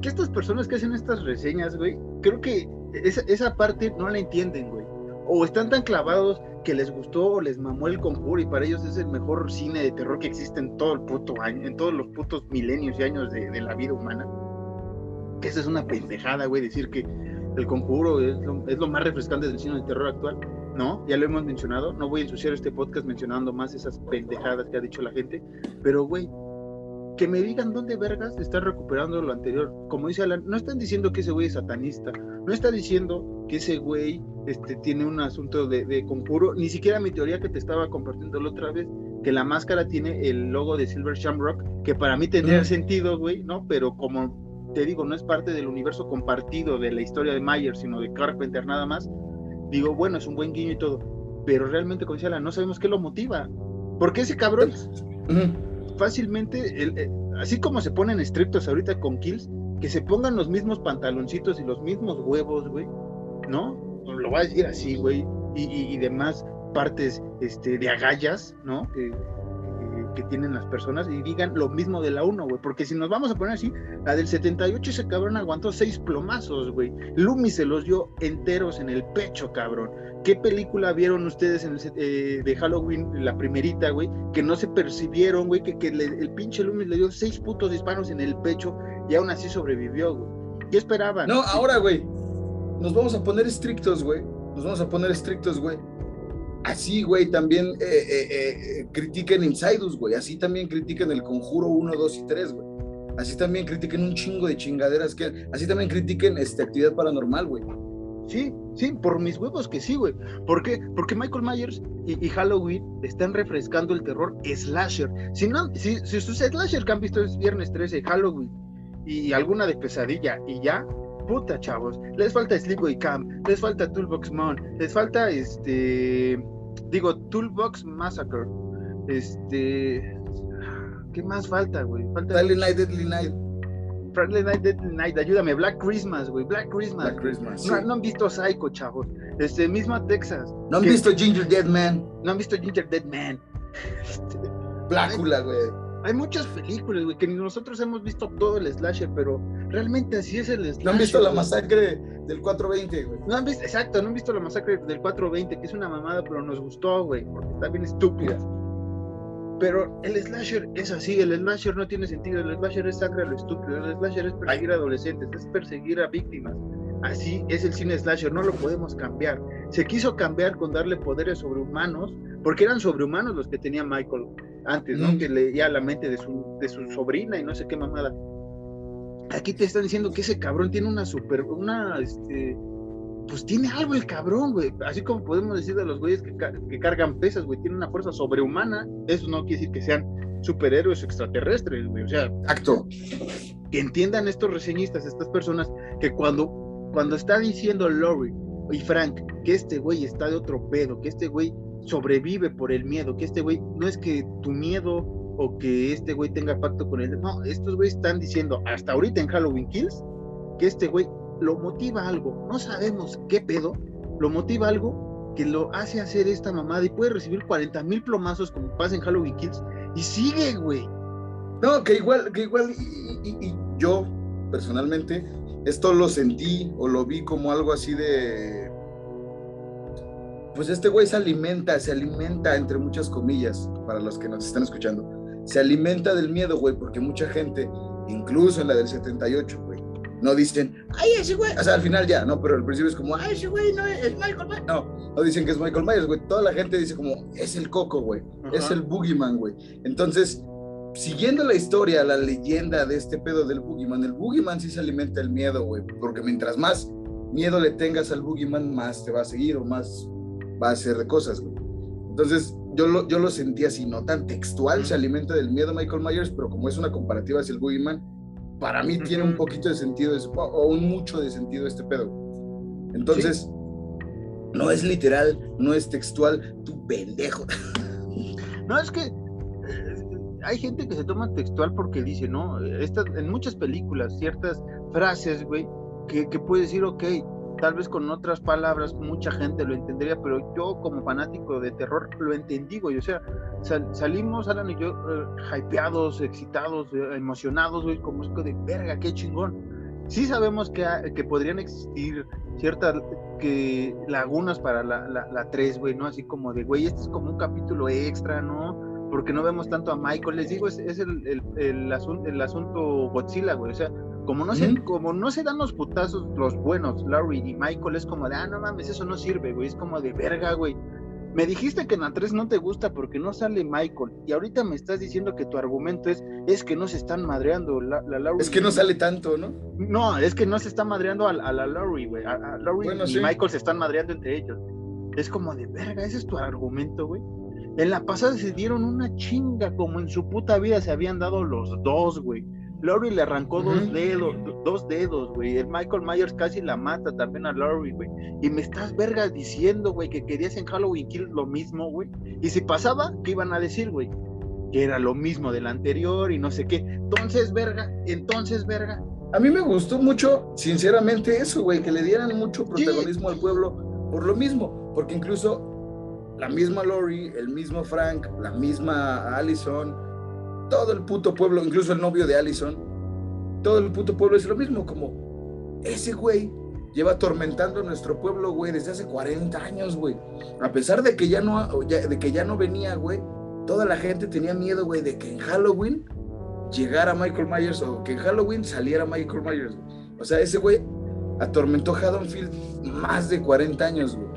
que estas personas que hacen estas reseñas, güey, creo que esa, esa parte no la entienden, güey. O están tan clavados que les gustó o les mamó el conjuro y para ellos es el mejor cine de terror que existe en todo el puto año, en todos los putos milenios y años de, de la vida humana. Que esa es una pendejada, güey, decir que el conjuro es lo, es lo, más refrescante del cine de terror actual. No, ya lo hemos mencionado. No voy a ensuciar este podcast mencionando más esas pendejadas que ha dicho la gente. Pero, güey, que me digan dónde vergas está recuperando lo anterior. Como dice Alan, no están diciendo que ese güey es satanista, no está diciendo que ese güey este, tiene un asunto de, conjuro, ni siquiera mi teoría que te estaba compartiendo la otra vez, que la máscara tiene el logo de Silver Shamrock, que para mí tendría sentido, güey, ¿no? Pero como te digo, no es parte del universo compartido de la historia de Myers, sino de Carpenter nada más, digo, bueno, es un buen guiño y todo, pero realmente, como dice Alan, no sabemos qué lo motiva. Porque ese cabrón fácilmente, eh, así como se ponen estrictos ahorita con kills, que se pongan los mismos pantaloncitos y los mismos huevos, güey, ¿no? Lo voy a decir así, güey, y, demás partes este, de agallas, ¿no? Que tienen las personas y digan lo mismo de la 1, güey. Porque si nos vamos a poner así, la del 78 ese cabrón aguantó seis plomazos, güey. Lumi se los dio enteros en el pecho, cabrón. ¿Qué película vieron ustedes en el, eh, de Halloween, la primerita, güey? Que no se percibieron, güey, que, el pinche Lumi le dio seis putos disparos en el pecho y aún así sobrevivió, güey. ¿Qué esperaban? No, ahora, güey, nos vamos a poner estrictos, güey. Nos vamos a poner estrictos, güey. Así, güey, también eh, eh, eh, critiquen Insidus, güey. Así también critiquen el Conjuro 1, 2 y 3, güey. Así también critiquen un chingo de chingaderas que... Así también critiquen esta actividad paranormal, güey. Sí, sí, por mis huevos que sí, güey. ¿Por qué? Porque Michael Myers y, Halloween están refrescando el terror slasher. Si no, si, si sus slasher que han visto es Viernes 13, Halloween y alguna de pesadilla y ya, puta chavos, les falta Sleepaway Camp, les falta Toolbox Mon, les falta este, digo, Toolbox Massacre, este, ¿qué más falta, güey? Falta... Deadly Night, Deadly Night. Friday Night, Deadly Night, ayúdame, Black Christmas, güey, Black Christmas. Black Christmas no, no, han visto Psycho, chavos. Este, misma Texas. No han visto Ginger Dead Man. No han visto Ginger Dead Man. Blácula, [laughs] güey. Hay muchas películas, güey, que nosotros hemos visto todo el slasher, pero realmente así es el slasher. No han visto la masacre del 420, güey. No han visto, exacto, no han visto la masacre del 420, que es una mamada, pero nos gustó, güey, porque está bien estúpida. Pero el slasher es así, el slasher no tiene sentido, el slasher es sangre a lo estúpido, el slasher es perseguir a adolescentes, es perseguir a víctimas. Así es el cine slasher, no lo podemos cambiar. Se quiso cambiar con darle poderes sobrehumanos, porque eran sobrehumanos los que tenía Michael antes, ¿no? Que leía la mente de su, de su sobrina y no sé qué mamada. Aquí te están diciendo que ese cabrón tiene una super, una, este, pues tiene algo el cabrón, güey. Así como podemos decir de los güeyes que, que cargan pesas, güey, tiene una fuerza sobrehumana. Eso no quiere decir que sean superhéroes extraterrestres, güey. O sea, acto. Que entiendan estos reseñistas, estas personas, que cuando, cuando está diciendo Lori y Frank que este güey está de otro pedo, que este güey sobrevive por el miedo, que este güey no es que tu miedo o que este güey tenga pacto con él, no, estos güeyes están diciendo hasta ahorita en Halloween Kills que este güey lo motiva algo, no sabemos qué pedo, lo motiva algo que lo hace hacer esta mamada y puede recibir 40 mil plomazos como pasa en Halloween Kills y sigue, güey. No, que igual, que igual, y yo personalmente, esto lo sentí o lo vi como algo así de pues este güey se alimenta, se alimenta entre muchas comillas, para los que nos están escuchando, se alimenta del miedo, güey, porque mucha gente, incluso en la del 78, güey, no dicen, ay, ese güey, o sea, al final ya, no, pero al principio es como, ay, ese güey no es, Michael Myers, no, no dicen que es Michael Myers, güey, toda la gente dice como, es el coco, güey, es el boogeyman, güey, entonces, siguiendo la historia, la leyenda de este pedo del boogeyman, el boogeyman sí se alimenta del miedo, güey, porque mientras más miedo le tengas al boogeyman, más te va a seguir o más va a hacer cosas, güey. Entonces, yo lo, yo lo sentí así, no tan textual, se alimenta del miedo Michael Myers, pero como es una comparativa hacia el Boogeyman, para mí tiene un poquito de sentido, o un mucho de sentido este pedo. Entonces, no es literal, no es textual, tu pendejo. [laughs] No, es que eh, hay gente que se toma textual porque dice, no, en muchas películas, ciertas frases, güey, que, que puedes decir, ok, tal vez con otras palabras mucha gente lo entendería, pero yo como fanático de terror lo entendí, güey. O sea, salimos, Alan y yo, eh, hypeados, excitados, eh, emocionados, güey, como es que de verga, qué chingón. Sí sabemos que, que podrían existir ciertas que lagunas para la, la, 3, güey, ¿no? Así como de, güey, este es como un capítulo extra, ¿no? Porque no vemos tanto a Michael. Les digo, es, es el, el, el, asunto, el asunto Godzilla, güey. O sea, como no, se, como no se dan los putazos los buenos, Larry y Michael, es como de, ah, no mames, eso no sirve, güey. Es como de verga, güey. Me dijiste que en la 3 no te gusta porque no sale Michael. Y ahorita me estás diciendo que tu argumento es, es que no se están madreando la, la Es que no sale tanto, ¿no? No, es que no se está madreando a, la Larry, güey. A, y Michael se están madreando entre ellos. Es como de verga, ese es tu argumento, güey. En la pasada se dieron una chinga como en su puta vida se habían dado los dos, güey. Laurie le arrancó dos dedos, dos dedos, güey. El Michael Myers casi la mata también a Laurie, güey. Y me estás vergas diciendo, güey, que querías en Halloween Kill lo mismo, güey. Y si pasaba, ¿qué iban a decir, güey? Que era lo mismo del anterior y no sé qué. Entonces, verga, entonces, verga. A mí me gustó mucho, sinceramente, eso, güey, que le dieran mucho protagonismo al pueblo por lo mismo. Porque incluso la misma Laurie, el mismo Frank, la misma Allison todo el puto pueblo, incluso el novio de Allison, todo el puto pueblo es lo mismo, como ese güey lleva atormentando nuestro pueblo, güey, desde hace 40 años, güey. A pesar de que ya no, de que ya no venía, güey, toda la gente tenía miedo, güey, de que en Halloween llegara Michael Myers o que en Halloween saliera Michael Myers. O sea, ese güey atormentó Haddonfield más de 40 años, güey.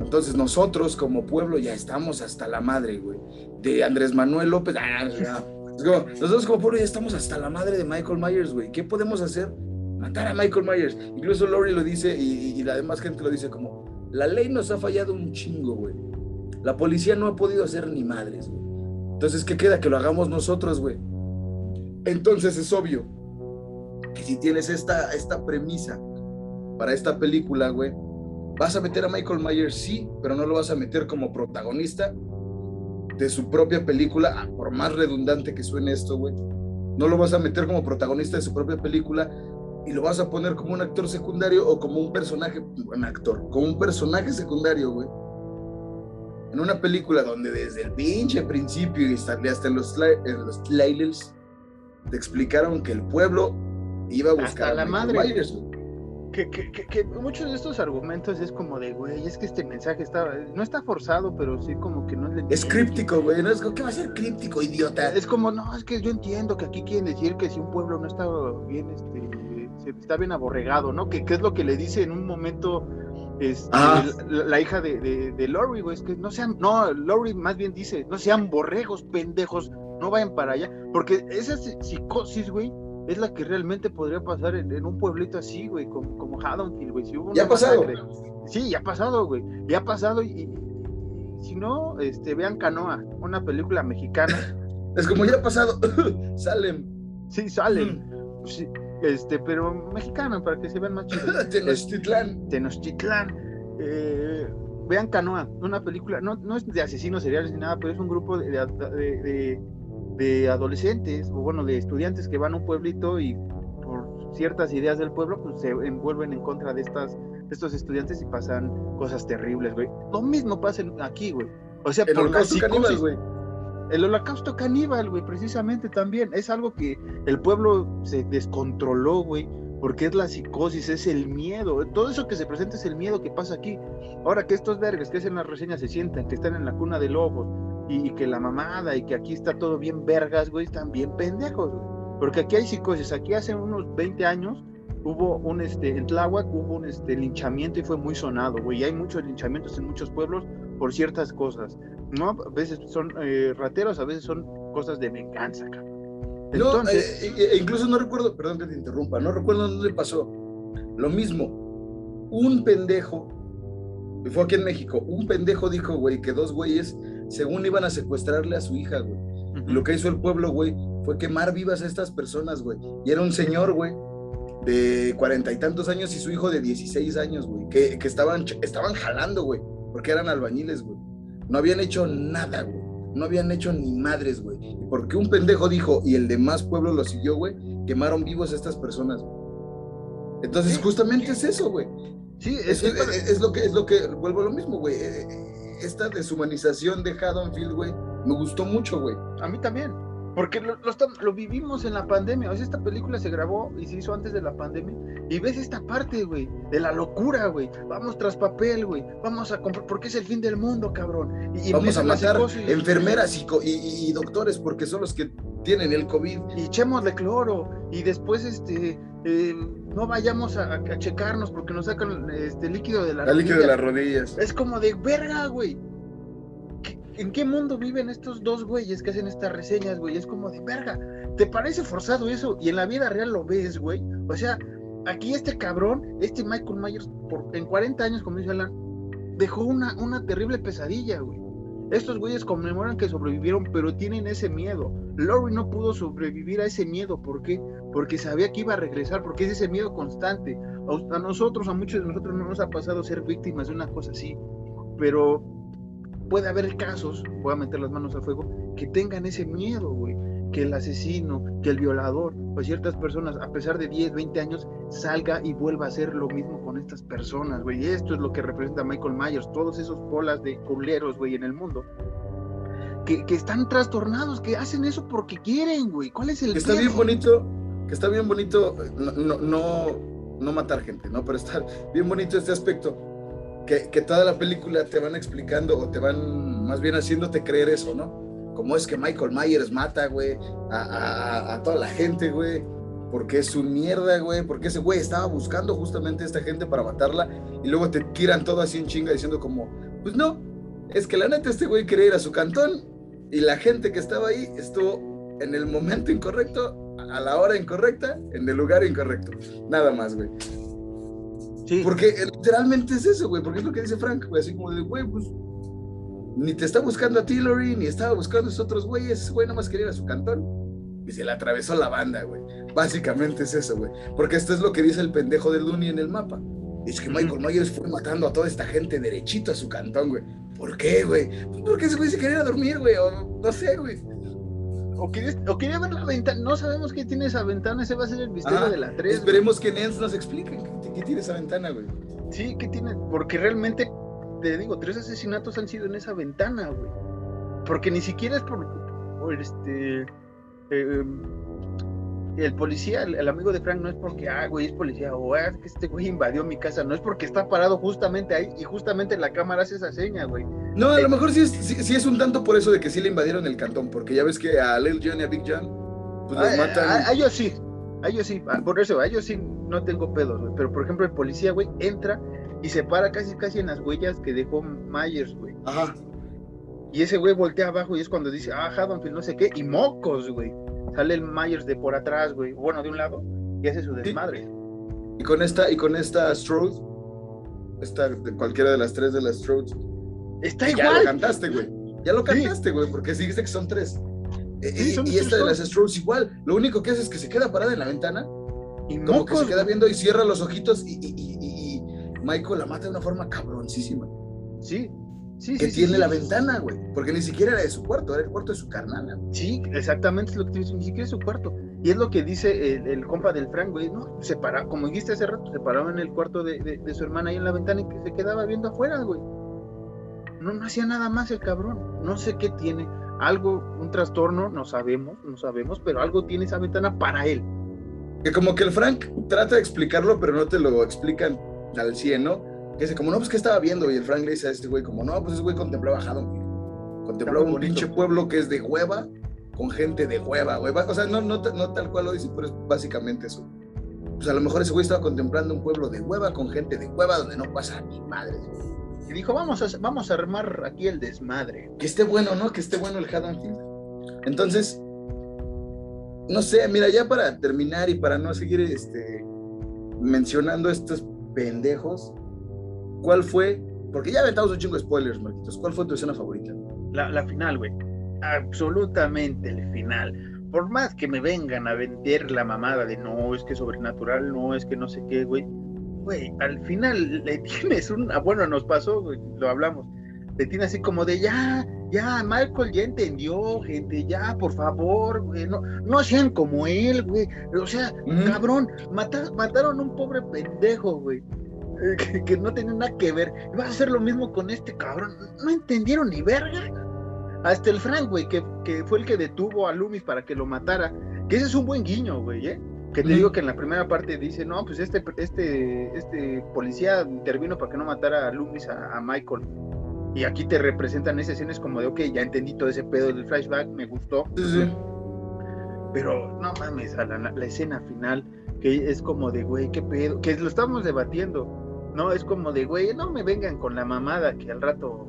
Entonces nosotros como pueblo ya estamos hasta la madre, güey. De Andrés Manuel López. Ah, nosotros como pueblo ya estamos hasta la madre de Michael Myers, güey. ¿Qué podemos hacer? Matar a Michael Myers. Incluso Laurie lo dice y, la demás gente lo dice como, la ley nos ha fallado un chingo, güey. La policía no ha podido hacer ni madres, güey. Entonces, ¿qué queda? Que lo hagamos nosotros, güey. Entonces es obvio que si tienes esta, esta premisa para esta película, güey, vas a meter a Michael Myers, sí, pero no lo vas a meter como protagonista de su propia película, ah, por más redundante que suene esto, güey. No lo vas a meter como protagonista de su propia película y lo vas a poner como un actor secundario o como un personaje, un actor, como un personaje secundario, güey. En una película donde desde el pinche principio y hasta, en los, en los trailers te explicaron que el pueblo iba a buscar a la madre. Que, que, que, muchos de estos argumentos es como de, güey, es que este mensaje está, no está forzado, pero sí como que no le... Es críptico, güey, no es ¿qué va a ser críptico, idiota? Es como, no, es que yo entiendo que aquí quieren decir que si un pueblo no está bien, este, está bien aborregado, ¿no? Que, es lo que le dice en un momento este, ah. la, hija de, de, de Lori, güey, es que no sean, no, Lori más bien dice, no sean borregos, pendejos, no vayan para allá, porque esa psicosis, güey, es la que realmente podría pasar en, un pueblito así, güey, como, como Haddonfield, güey. Si ya ha pasado. sí, ya ha pasado, güey. Ya ha pasado y, si no, este, vean Canoa, una película mexicana. [laughs] es como ya ha pasado, [laughs] salen. Sí, salen. Sí, este, pero mexicana, para que se vean más chidos. [laughs] Tenochtitlán. Tenochtitlán. Eh, vean Canoa, una película, no, no es de asesinos seriales ni nada, pero es un grupo de, de de adolescentes o bueno, de estudiantes que van a un pueblito y por ciertas ideas del pueblo pues se envuelven en contra de estas estos estudiantes y pasan cosas terribles, güey. Lo mismo pasa aquí, güey. O sea, el holocausto caníbal, güey. El holocausto caníbal, güey, precisamente también. Es algo que el pueblo se descontroló, güey, porque es la psicosis, es el miedo. Todo eso que se presenta es el miedo que pasa aquí. Ahora que estos vergas que hacen las reseñas se sientan, que están en la cuna de lobos, y, que la mamada y que aquí está todo bien vergas, güey, están bien pendejos, güey. Porque aquí hay psicosis, aquí hace unos 20 años hubo un, este, en Tláhuac hubo un este, linchamiento y fue muy sonado, güey, y hay muchos linchamientos en muchos pueblos por ciertas cosas, ¿no? A veces son eh, rateros, a veces son cosas de venganza, cabrón. Entonces, no, eh, eh, incluso no recuerdo, perdón que te interrumpa, no recuerdo dónde pasó. Lo mismo, un pendejo, fue aquí en México, un pendejo dijo, güey, que dos güeyes según iban a secuestrarle a su hija, güey. lo que hizo el pueblo, güey, fue quemar vivas a estas personas, güey. Y era un señor, güey, de cuarenta y tantos años y su hijo de 16 años, güey, que, estaban, estaban jalando, güey, porque eran albañiles, güey. No habían hecho nada, güey. No habían hecho ni madres, güey. Porque un pendejo dijo y el demás pueblo lo siguió, güey, quemaron vivos a estas personas, Entonces, justamente es eso, güey. Sí, es, es, lo que, es lo que, vuelvo a lo mismo, güey. Esta deshumanización de Haddonfield, güey, me gustó mucho, güey. A mí también. Porque lo, lo, vivimos en la pandemia. O sea, esta película se grabó y se hizo antes de la pandemia. Y ves esta parte, güey, de la locura, güey. Vamos tras papel, güey. Vamos a comprar, porque es el fin del mundo, cabrón. Y, Vamos a matar enfermeras y, y, doctores porque son los que tienen el COVID. Y echémosle cloro. Y después, este, eh, no vayamos a, checarnos porque nos sacan este líquido de la líquido de las rodillas. Es como de verga, güey. ¿En qué mundo viven estos dos güeyes que hacen estas reseñas, güey? Es como de verga. ¿Te parece forzado eso? Y en la vida real lo ves, güey. O sea, aquí este cabrón, este Michael Myers, en 40 años, como dice Alan, dejó una, una terrible pesadilla, güey. Estos güeyes conmemoran que sobrevivieron, pero tienen ese miedo. Laurie no pudo sobrevivir a ese miedo. ¿Por qué? Porque sabía que iba a regresar, porque es ese miedo constante. A, nosotros, a muchos de nosotros no nos ha pasado ser víctimas de una cosa así. Pero puede haber casos, voy a meter las manos al fuego, que tengan ese miedo, güey que el asesino, que el violador o ciertas personas, a pesar de 10, 20 años, salga y vuelva a hacer lo mismo con estas personas, güey. Y esto es lo que representa Michael Myers, todos esos bolas de culeros, güey, en el mundo. Que, que, están trastornados, que hacen eso porque quieren, güey. ¿Cuál es el que Está bien bonito, que está bien bonito, no, no, no matar gente, ¿no? Pero está bien bonito este aspecto. Que, toda la película te van explicando o te van más bien haciéndote creer eso, ¿no? cómo es que Michael Myers mata, güey, a, toda la gente, güey. porque es un mierda, güey, porque ese güey estaba buscando justamente a esta gente para matarla y luego te tiran todo así en chinga diciendo como, pues no, es que la neta este güey quería ir a su cantón y la gente que estaba ahí estuvo en el momento incorrecto, a la hora incorrecta, en el lugar incorrecto. Nada más, güey. Sí. Porque literalmente es eso, güey, porque es lo que dice Frank, güey, así como de, güey, pues ni te está buscando a Tillery, ni estaba buscando a esos otros güeyes, güey nada más quería ir a su cantón y se le atravesó la banda, güey. Básicamente es eso, güey. Porque esto es lo que dice el pendejo de Looney en el mapa. Es que Michael Myers fue matando a toda esta gente derechito a su cantón, güey. ¿Por qué, güey? Pues porque ese güey se quería dormir, güey. O no sé, güey. O quería, ver la ventana. No sabemos qué tiene esa ventana. Ese va a ser el misterio de la 3. Esperemos que Nens nos explique qué, tiene esa ventana, güey. Sí, ¿qué tiene? Porque realmente, te digo, tres asesinatos han sido en esa ventana, güey. Porque ni siquiera es por, por este eh, el policía, el, amigo de Frank, no es porque, ah, güey, es policía, o ah, que este güey invadió mi casa, no es porque está parado justamente ahí y justamente la cámara hace esa seña, güey. No, a lo eh, mejor sí es, sí, es un tanto por eso de que sí le invadieron el cantón, porque ya ves que a Lil John y a Big John, pues los ah, matan. A, ellos sí, a ellos sí, por eso, a ellos sí no tengo pedos, güey, pero por ejemplo el policía, güey, entra y se para casi, casi en las huellas que dejó Myers, güey. Ajá. Y ese güey voltea abajo y es cuando dice, ah, Haddonfield, no sé qué, y mocos, güey sale el Myers de por atrás, güey, bueno, de un lado, y hace su desmadre. Y con esta, y con esta Strode, esta, de cualquiera de las tres de las Strodes, está igual. Ya lo cantaste, güey. Ya lo cantaste, güey, porque sí que son tres. Eh, y, esta de las Strodes igual. Lo único que hace es que se queda parada en la ventana. Y como que se queda viendo y cierra los ojitos y, y, Michael la mata de una forma cabroncísima. Sí, que tiene la ventana, güey. Porque ni siquiera era de su cuarto, era el cuarto de su carnal. Sí, exactamente es lo que te dice, ni siquiera es su cuarto. Y es lo que dice el, compa del Frank, güey, ¿no? Se para, como dijiste hace rato, se paraba en el cuarto de, su hermana ahí en la ventana y que se quedaba viendo afuera, güey. No, no hacía nada más el cabrón. No sé qué tiene. Algo, un trastorno, no sabemos, no sabemos, pero algo tiene esa ventana para él. Que como que el Frank trata de explicarlo, pero no te lo explican al 100, ¿no? Que dice, como, no, pues, ¿qué estaba viendo? Y el Frank le dice a este güey, como, no, pues ese güey contemplaba Haddon. Contemplaba un pinche pueblo que es de hueva, con gente de hueva, güey. O sea, no, no, no tal cual lo dice, pero es básicamente eso. Pues a lo mejor ese güey estaba contemplando un pueblo de hueva, con gente de hueva, donde no pasa ni madre. Y dijo, vamos a, vamos a armar aquí el desmadre. Que esté bueno, ¿no? Que esté bueno el Haddon Entonces, no sé, mira, ya para terminar y para no seguir este, mencionando estos pendejos, ¿cuál fue? Porque ya aventamos un chingo de spoilers, Marquitos. ¿Cuál fue tu escena favorita? La, final, güey. Absolutamente el final. Por más que me vengan a vender la mamada de no, es que sobrenatural, no, es que no sé qué, güey. Güey, al final le [laughs] tienes un. Ah, bueno, nos pasó, güey, lo hablamos. Le tienes así como de ya, ya, Michael ya entendió, gente, ya, por favor, güey, no, no sean como él, güey. O sea, cabrón, mataron a un pobre pendejo, güey. Que, no tenía nada que ver. Vas a hacer lo mismo con este cabrón. No entendieron ni verga. Hasta el Frank, güey, que, fue el que detuvo a Loomis para que lo matara. Que ese es un buen guiño, güey, ¿eh? Que te digo que en la primera parte dice, no, pues este, este, este policía intervino para que no matara a Loomis, a, Michael. Y aquí te representan esas escenas como de, ok, ya entendí todo ese pedo del flashback, me gustó. Pero no mames, a la, la, escena final, que es como de, güey, qué pedo, que lo estamos debatiendo no, es como de, güey, no me vengan con la mamada que al rato,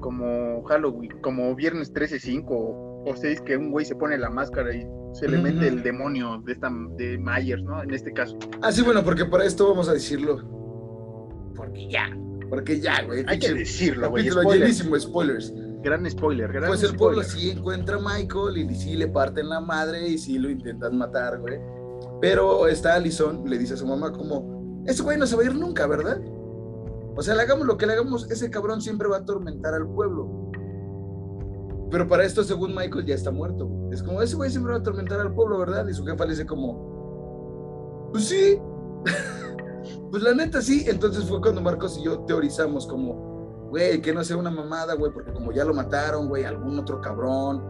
como Halloween, como viernes 13, 5 o 6, que un güey se pone la máscara y se le mete el demonio de, esta, de Myers, ¿no? En este caso. Ah, sí, bueno, porque para esto vamos a decirlo. Porque ya. Porque ya, güey. Hay que decirlo, güey. llenísimo spoilers. Gran spoiler, gran Pues el pueblo sí encuentra a Michael y sí le parten la madre y sí lo intentan matar, güey. Pero está Allison, le dice a su mamá como, ese güey no se va a ir nunca, ¿verdad? O sea, le hagamos lo que le hagamos, ese cabrón siempre va a atormentar al pueblo. Pero para esto, según Michael, ya está muerto. Es como, ese güey siempre va a atormentar al pueblo, ¿verdad? Y su jefa le dice como, pues sí. [laughs] pues la neta sí. Entonces fue cuando Marcos y yo teorizamos como, güey, que no sea una mamada, güey, porque como ya lo mataron, güey, algún otro cabrón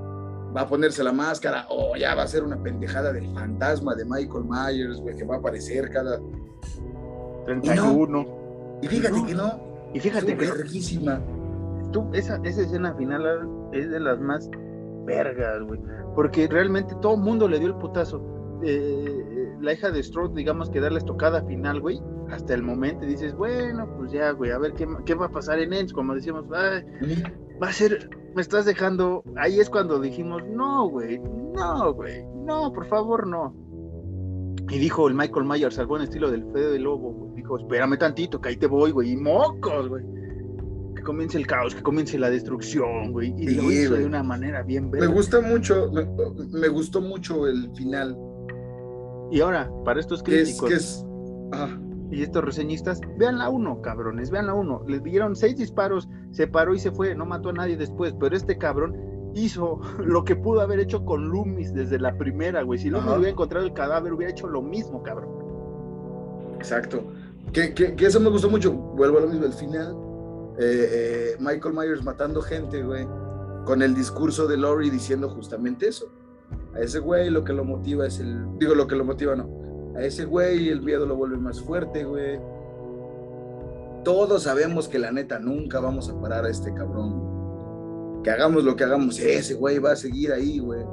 va a ponerse la máscara o ya va a ser una pendejada del fantasma de Michael Myers, güey, que va a aparecer cada 31. Y, fíjate que no. Y fíjate que. Verguísima. Tú, esa, esa escena final es de las más vergas, güey. Porque realmente todo el mundo le dio el putazo. eh, la hija de Strode, digamos que darle estocada final, güey, hasta el momento dices, bueno, pues ya, güey, a ver qué, qué va a pasar en Ends, como decíamos, va, va a ser, me estás dejando, ahí es cuando dijimos, no, güey, no, güey, no, por favor, no. Y dijo el Michael Myers al buen estilo del Fede de Lobo, dijo, espérame tantito, que ahí te voy, güey, y mocos, güey. Que comience el caos, que comience la destrucción, güey. Y lo hizo de una manera bien Me gusta mucho, me, gustó mucho el final. Y ahora, para estos críticos. es, y estos reseñistas, vean la uno, cabrones, vean la uno. Le dieron seis disparos, se paró y se fue, no mató a nadie después, pero este cabrón hizo [laughs] lo que pudo haber hecho con Loomis desde la primera, güey. Si Loomis hubiera encontrado el cadáver, hubiera hecho lo mismo, cabrón. Exacto. Que, eso me gustó mucho. Vuelvo a lo mismo, el final. Eh, eh, Michael Myers matando gente, güey. Con el discurso de Laurie diciendo justamente eso. A ese güey lo que lo motiva es el. Digo, lo que lo motiva no. A ese güey el miedo lo vuelve más fuerte, güey. Todos sabemos que la neta nunca vamos a parar a este cabrón, que hagamos lo que hagamos, ese güey va a seguir ahí, güey.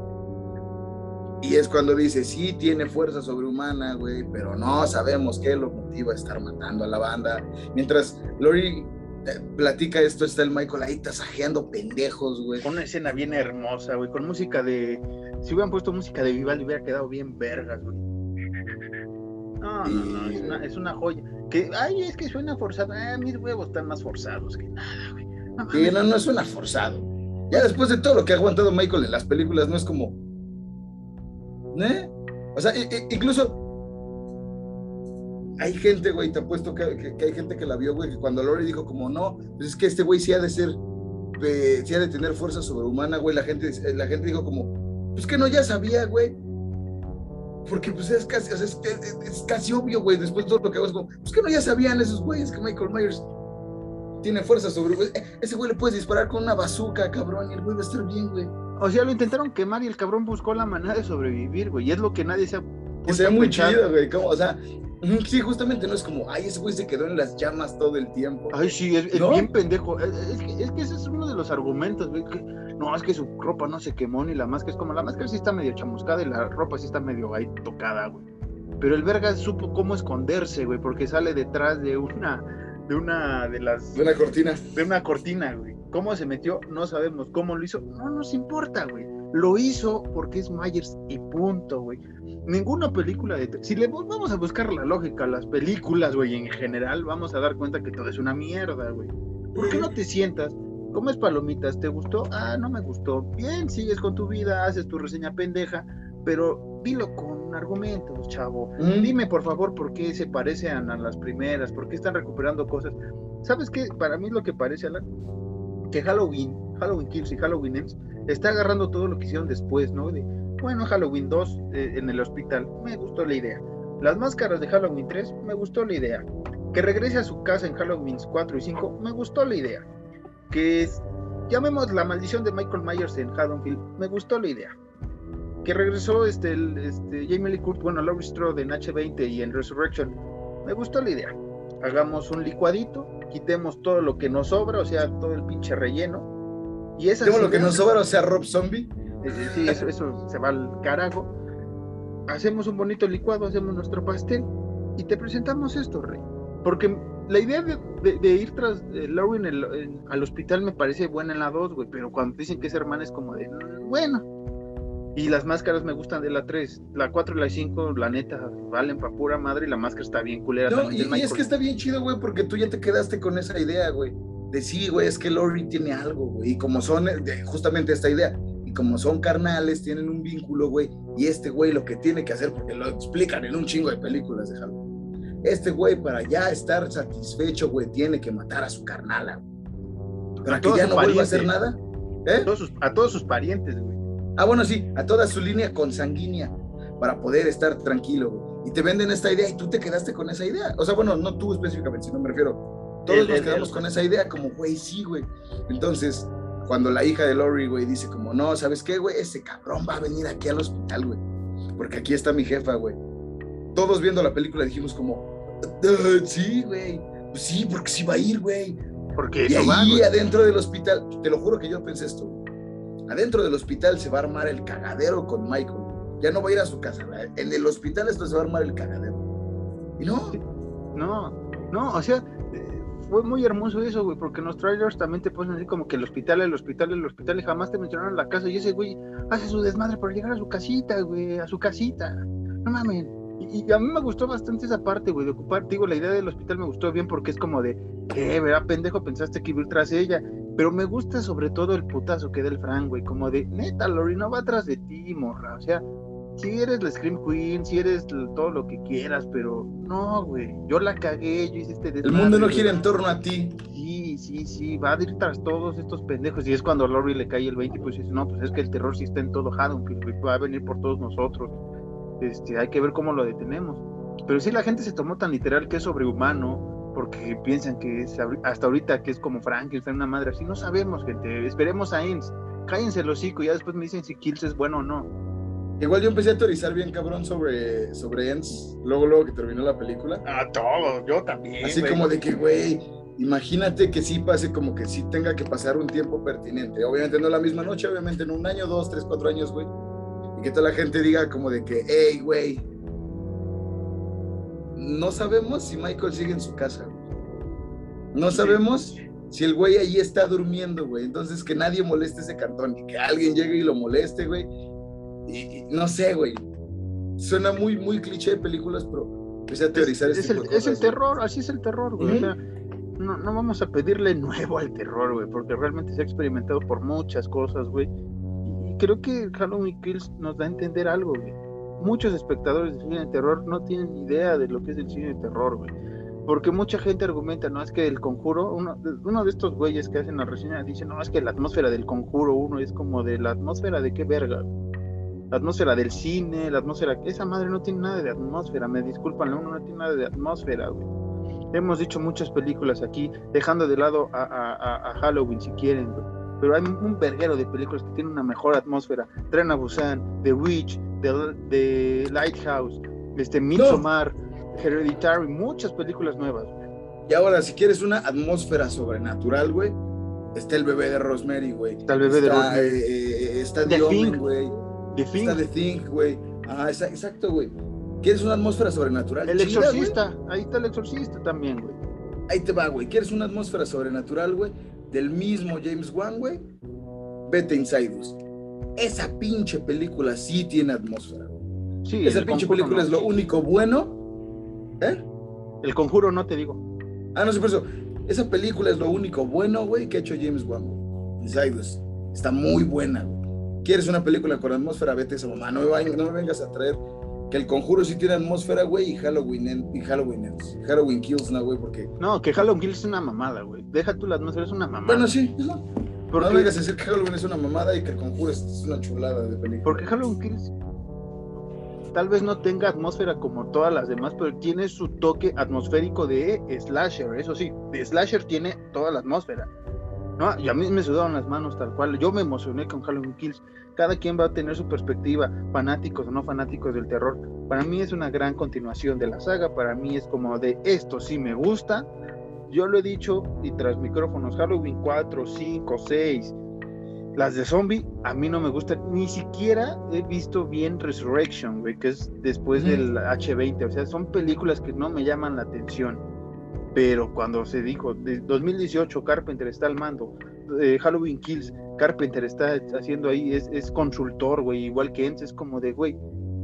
Y es cuando dice, sí, tiene fuerza sobrehumana, güey, pero no sabemos qué lo motiva a estar matando a la banda. Mientras Lori eh, platica esto, está el Michael ahí tasajeando pendejos, güey. Con una escena bien hermosa, güey, con música de... Si hubieran puesto música de Vivaldi hubiera quedado bien vergas, güey. No, no, no, es una, es una joya. Que, ay, es que suena forzado. Ah, mis huevos están más forzados que nada, güey. No, no, no suena forzado. Ya después de todo lo que ha aguantado Michael en las películas, no es como. ¿Eh? O sea, incluso. Hay gente, güey, te apuesto que, que, hay gente que la vio, güey, que cuando Lori dijo, como no, pues es que este güey sí ha de ser. sí ha de tener fuerza sobrehumana, güey. La gente, la gente dijo, como, pues que no, ya sabía, güey. Porque pues es casi, o sea, es, casi obvio, güey, después de todo lo que hago, es como, pues que no, ya sabían esos güeyes que Michael Myers tiene fuerza sobre. Ese güey le puedes disparar con una bazooka, cabrón, y el güey va a estar bien, güey. O sea, lo intentaron quemar y el cabrón buscó la manera de sobrevivir, güey. Y es lo que nadie se ha. Que se ve muy chido, güey. O sea, sí, justamente no es como, ay, ese güey se quedó en las llamas todo el tiempo. Ay, sí, es, bien pendejo. Es, que, es, que, ese es uno de los argumentos, güey. no, es que su ropa no se quemó ni la máscara. Es como la máscara sí está medio chamuscada y la ropa sí está medio ahí tocada, güey. Pero el verga supo cómo esconderse, güey, porque sale detrás de una de una de las... De una cortina. De una cortina, güey. ¿Cómo se metió? No sabemos. ¿Cómo lo hizo? No nos importa, güey. Lo hizo porque es Myers y punto, güey. Ninguna película de... Si le vamos a buscar la lógica a las películas, güey, en general, vamos a dar cuenta que todo es una mierda, güey. ¿Por qué no te sientas? ¿Comes palomitas? ¿Te gustó? Ah, no me gustó. Bien, sigues con tu vida, haces tu reseña pendeja, pero dilo con argumentos, chavo. Dime, por favor, por qué se parecen a las primeras, por qué están recuperando cosas. ¿Sabes qué? Para mí lo que parece, Alan, que Halloween, Halloween Kills y Halloween Ends está agarrando todo lo que hicieron después, ¿no? De, bueno, Halloween 2 eh, en el hospital, me gustó la idea. Las máscaras de Halloween 3, me gustó la idea. Que regrese a su casa en Halloween 4 y 5, me gustó la idea. Que es, llamemos la maldición de Michael Myers en Haddonfield, me gustó la idea que regresó este, este, Jamie Lee Curtis, bueno, Laurie Strode en H20 y en Resurrection. Me gustó la idea. Hagamos un licuadito, quitemos todo lo que nos sobra, o sea, todo el pinche relleno. Y esa lo que nos sobra, o sea, Rob Zombie. Eh, eh, sí, eso, eso se va al carajo. Hacemos un bonito licuado, hacemos nuestro pastel y te presentamos esto, Rey. Porque la idea de, ir tras Laurie al hospital me parece buena en la 2, güey, pero cuando dicen que es hermana es como de, mm, bueno, y las máscaras me gustan de la 3. La 4 y la 5, la neta, valen para pura madre y la máscara está bien culera. No, y, es que está bien chido, güey, porque tú ya te quedaste con esa idea, güey. De sí, güey, es que Lori tiene algo, güey. Y como son, eh, justamente esta idea, y como son carnales, tienen un vínculo, güey. Y este güey lo que tiene que hacer, porque lo explican en un chingo de películas de Halloween. Este güey, para ya estar satisfecho, güey, tiene que matar a su carnala. Para que ya no vuelva a hacer nada. ¿Eh? a todos sus parientes, güey. Ah, bueno, sí, a toda su línea consanguínea para poder estar tranquilo. Y te venden esta idea y tú te quedaste con esa idea. O sea, bueno, no tú específicamente, sino me refiero. Todos nos quedamos con esa idea, como, güey, sí, güey. Entonces, cuando la hija de Lori, güey, dice como, no, ¿sabes qué, güey? Ese cabrón va a venir aquí al hospital, güey. Porque aquí está mi jefa, güey. Todos viendo la película dijimos como, sí, güey. Pues sí, porque sí va a ir, güey. Porque y ahí adentro del hospital, te lo juro que yo pensé esto, adentro del hospital se va a armar el cagadero con Michael. ya no va a ir a su casa, en el hospital esto se va a armar el cagadero. Y no. No, no, o sea, fue muy hermoso eso, güey, porque en los trailers también te ponen así como que el hospital, el hospital, el hospital, y jamás te mencionaron la casa. Y ese güey hace su desmadre para llegar a su casita, güey, a su casita. No mames. Y, a mí me gustó bastante esa parte, güey, de ocupar. Digo, la idea del hospital me gustó bien porque es como de, ¿qué, verdad, pendejo? Pensaste que iba tras ella. Pero me gusta sobre todo el putazo que da el Frank, güey, como de, neta, Lori, no va atrás de ti, morra. O sea, si eres la Scream Queen, si eres todo lo que quieras, pero no, güey, yo la cagué, yo hice este El mundo no gira en torno a ti. Sí, sí, sí, va a ir tras todos estos pendejos. Y es cuando a Lori le cae el 20 y pues dice, no, pues es que el terror sí está en todo Haddonfield, va a venir por todos nosotros. Este, hay que ver cómo lo detenemos. Pero sí, la gente se tomó tan literal que es sobrehumano, porque piensan que es hasta ahorita que es como Frankenstein, una madre así. No sabemos, gente. Esperemos a Ames. Cállense el hocico y ya después me dicen si Kills es bueno o no. Igual yo empecé a teorizar bien cabrón sobre, sobre Ents, luego, luego que terminó la película. Ah, todo, yo también. Así como de que, güey, imagínate que sí pase como que sí tenga que pasar un tiempo pertinente. Obviamente no la misma noche, obviamente en un año, dos, tres, cuatro años, güey. Y que toda la gente diga como de que, hey, güey, no sabemos si Michael sigue en su casa, güey. No sabemos si el güey ahí está durmiendo, güey. Entonces que nadie moleste ese cartón y que alguien llegue y lo moleste, güey y, no sé, güey. Suena muy, muy cliché de películas, pero empecé a teorizar es, el, es el terror, así es el terror, güey. o sea, no, no vamos a pedirle nuevo al terror, güey, porque realmente se ha experimentado por muchas cosas, güey. Y, creo que Halloween Kills nos da a entender algo, güey. Muchos espectadores de cine de terror no tienen idea de lo que es el cine de terror, güey. Porque mucha gente argumenta, no, es que el conjuro, uno, de estos güeyes que hacen la reseña dice, no, es que la atmósfera del conjuro uno es como de la atmósfera de qué verga, la atmósfera del cine, la atmósfera, esa madre no tiene nada de atmósfera, me disculpan, uno no tiene nada de atmósfera, güey. Hemos dicho muchas películas aquí, dejando de lado a, Halloween si quieren, güey. Pero hay un verguero de películas que tienen una mejor atmósfera. Tren a Busan, The Witch, The, Lighthouse, este, Midsommar, Hereditary, muchas películas nuevas, güey. Y ahora, si quieres una atmósfera sobrenatural, güey, está el bebé de Rosemary, güey. Está el bebé de Rosemary. Eh, eh, está The, güey. The Thing. Está The Thing, güey. Ah, exacto, güey. ¿Quieres una atmósfera sobrenatural? El exorcista, ahí está el exorcista también, güey. Ahí te va, güey. ¿Quieres una atmósfera sobrenatural, güey? Del mismo James Wan, güey. Vete Inside Us. Esa pinche película sí tiene atmósfera. Sí, Esa pinche película es lo único bueno. ¿Eh? El conjuro no te digo. Ah, no sé por eso. Esa película es lo único bueno, güey, que ha hecho James Wan. Inside Us. Está muy buena, güey quieres una película con atmósfera, vete esa mamá. No me, vengas a traer que el conjuro sí tiene atmósfera, güey, y Halloween, y Halloween Halloween Kills, no, güey, porque. No, que Halloween Kills es una mamada, güey. Deja tú la atmósfera, es una mamada. Bueno, sí, no. No vengas a decir que Halloween es una mamada y que el conjuro es una chulada de película. Porque Halloween Kills tal vez no tenga atmósfera como todas las demás, pero tiene su toque atmosférico de slasher, eso sí, de slasher tiene toda la atmósfera. ¿No? Y a mí me sudaron las manos tal cual. Yo me emocioné con Halloween Kills. Cada quien va a tener su perspectiva, fanáticos o no fanáticos del terror. Para mí es una gran continuación de la saga. Para mí es como de esto sí me gusta. Yo lo he dicho y tras micrófonos, Halloween 4, 5, 6, las de zombie, a mí no me gustan. Ni siquiera he visto bien Resurrection, que es después del H20. O sea, son películas que no me llaman la atención pero cuando se dijo, de 2018 Carpenter está al mando, eh, Halloween Kills, Carpenter está haciendo ahí, es, es consultor, güey, igual que Enz, es como de, güey,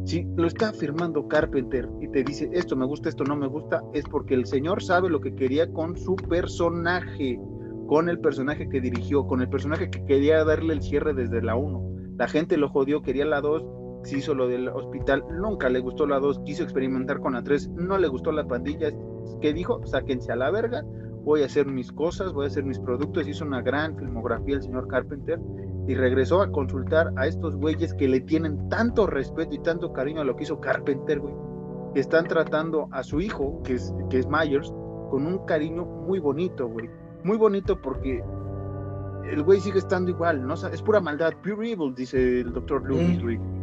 si lo está firmando Carpenter y te dice, esto me gusta, esto no me gusta, es porque el señor sabe lo que quería con su personaje, con el personaje que dirigió, con el personaje que quería darle el cierre desde la 1. La gente lo jodió, quería la 2, se hizo lo del hospital, nunca le gustó la 2, quiso experimentar con la 3, no le gustó la pandilla, ¿qué dijo? Sáquense a la verga, voy a hacer mis cosas, voy a hacer mis productos, hizo una gran filmografía el señor Carpenter y regresó a consultar a estos güeyes que le tienen tanto respeto y tanto cariño a lo que hizo Carpenter, güey, que están tratando a su hijo, que es, que es Myers, con un cariño muy bonito, güey, muy bonito porque el güey sigue estando igual, ¿no? Es pura maldad, pure evil, dice el doctor Lewis, güey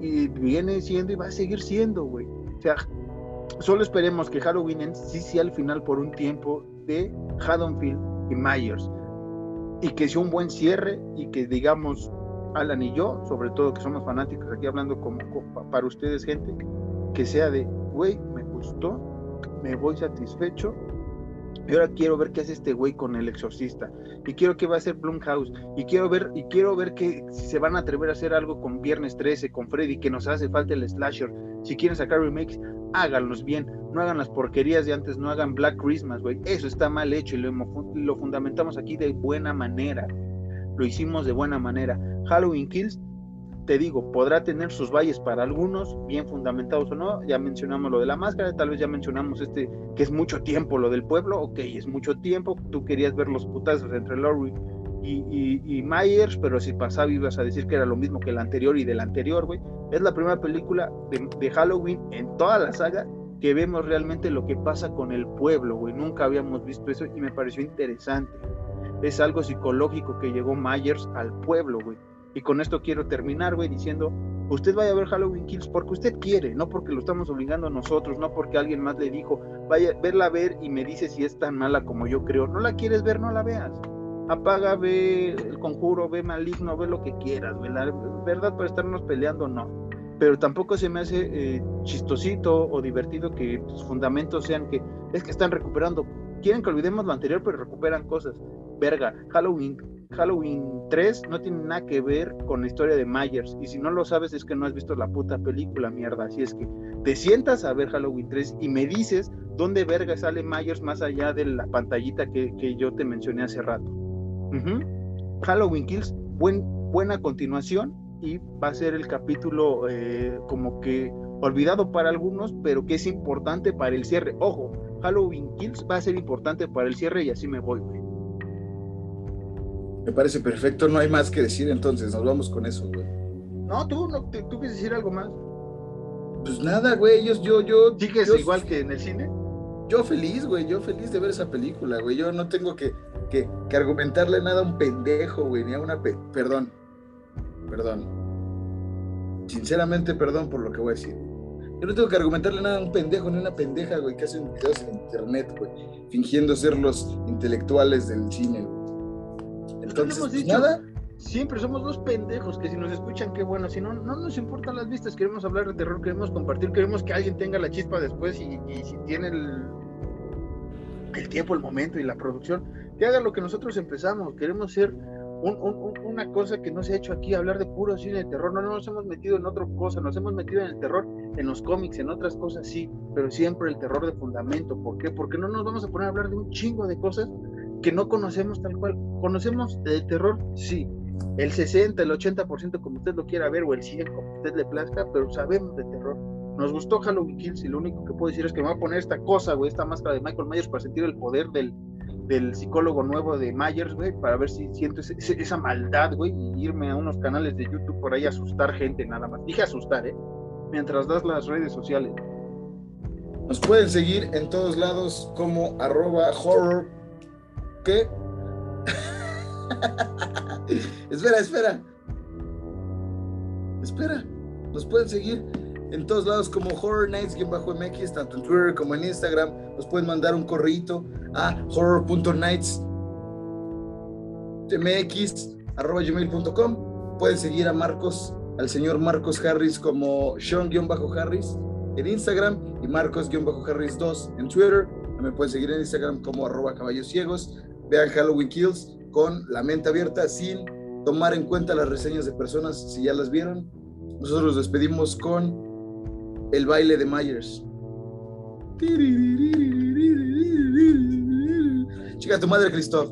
y viene siendo y va a seguir siendo, güey. O sea, solo esperemos que Halloween en sí sea al final por un tiempo de Haddonfield y Myers y que sea un buen cierre y que digamos Alan y yo, sobre todo que somos fanáticos, aquí hablando como, para ustedes, gente, que sea de, güey, me gustó, me voy satisfecho, y ahora quiero ver qué hace este güey con el exorcista. Y quiero que va a hacer Blumhouse. Y quiero ver, y quiero ver que si se van a atrever a hacer algo con Viernes 13, con Freddy, que nos hace falta el slasher. Si quieren sacar remakes, háganlos bien. No hagan las porquerías de antes, no hagan Black Christmas, güey. Eso está mal hecho y lo, lo fundamentamos aquí de buena manera. Lo hicimos de buena manera. Halloween Kills te digo, podrá tener sus valles para algunos, bien fundamentados o no. Ya mencionamos lo de la máscara, tal vez ya mencionamos este, que es mucho tiempo lo del pueblo. Ok, es mucho tiempo. Tú querías ver los putazos entre Laurie y, Myers, pero si pasaba ibas a decir que era lo mismo que el anterior y del anterior, güey. Es la primera película de, de Halloween en toda la saga que vemos realmente lo que pasa con el pueblo, güey. Nunca habíamos visto eso y me pareció interesante. Es algo psicológico que llegó Myers al pueblo, güey y con esto quiero terminar, güey, diciendo, usted vaya a ver Halloween Kills porque usted quiere, no porque lo estamos obligando a nosotros, no porque alguien más le dijo, vaya, verla a ver y me dice si es tan mala como yo creo. No la quieres ver, no la veas. Apaga, ve el conjuro, ve maligno, ve lo que quieras, güey. La verdad, para estarnos peleando, no. Pero tampoco se me hace eh, chistosito o divertido que sus fundamentos sean que es que están recuperando. Quieren que olvidemos lo anterior, pero recuperan cosas. Verga, Halloween Halloween 3 no tiene nada que ver con la historia de Myers. Y si no lo sabes es que no has visto la puta película, mierda. Así es que te sientas a ver Halloween 3 y me dices dónde verga sale Myers más allá de la pantallita que, yo te mencioné hace rato. Halloween Kills, buen, buena continuación y va a ser el capítulo eh, como que olvidado para algunos, pero que es importante para el cierre. Ojo, Halloween Kills va a ser importante para el cierre y así me voy, me parece perfecto, no hay más que decir entonces, nos vamos con eso, güey. No, tú, no, tú quieres decir algo más. Pues nada, güey, yo, yo, yo. ¿Sigues igual que en el cine? Yo feliz, güey, yo feliz de ver esa película, güey. Yo no tengo que, que, argumentarle nada a un pendejo, güey, ni a una. perdón, perdón. Sinceramente, perdón por lo que voy a decir. Yo no tengo que argumentarle nada a un pendejo ni una pendeja, güey, que hacen videos en internet, güey, fingiendo ser los intelectuales del cine, güey. Entonces, hemos pues dicho, nada. Siempre somos dos pendejos que si nos escuchan, qué bueno. Si no, no nos importan las vistas. Queremos hablar de terror, queremos compartir, queremos que alguien tenga la chispa después y, si tiene el, el tiempo, el momento y la producción, que haga lo que nosotros empezamos. Queremos ser una cosa que no se ha hecho aquí, hablar de puro cine de terror. No, no nos hemos metido en otra cosa, nos hemos metido en el terror, en los cómics, en otras cosas sí, pero siempre el terror de fundamento. ¿Por qué? Porque no nos vamos a poner a hablar de un chingo de cosas que no conocemos tal cual. ¿Conocemos el terror? Sí. El 60, el 80% como usted lo quiera ver, o el 100 como usted le plazca, pero sabemos de terror. Nos gustó Halloween Kills y lo único que puedo decir es que me voy a poner esta cosa, güey, esta máscara de Michael Myers para sentir el poder del, del psicólogo nuevo de Myers, güey, para ver si siento esa maldad, güey, y irme a unos canales de YouTube por ahí a asustar gente nada más. Dije asustar, ¿eh? Mientras das las redes sociales. Nos pueden seguir en todos lados como arroba horror qué? [laughs] espera, espera. Espera. Nos pueden seguir en todos lados como Horror Nights-MX, tanto en Twitter como en Instagram. Nos pueden mandar un correíto a horror.nights.mx.gmail.com. Pueden seguir a Marcos, al señor Marcos Harris como Sean-Harris en Instagram y Marcos-Harris2 en Twitter. Me pueden seguir en Instagram como arroba caballos ciegos vean Halloween Kills con la mente abierta sin tomar en cuenta las reseñas de personas si ya las vieron. Nosotros nos despedimos con el baile de Myers. Chica, tu madre, Christoph.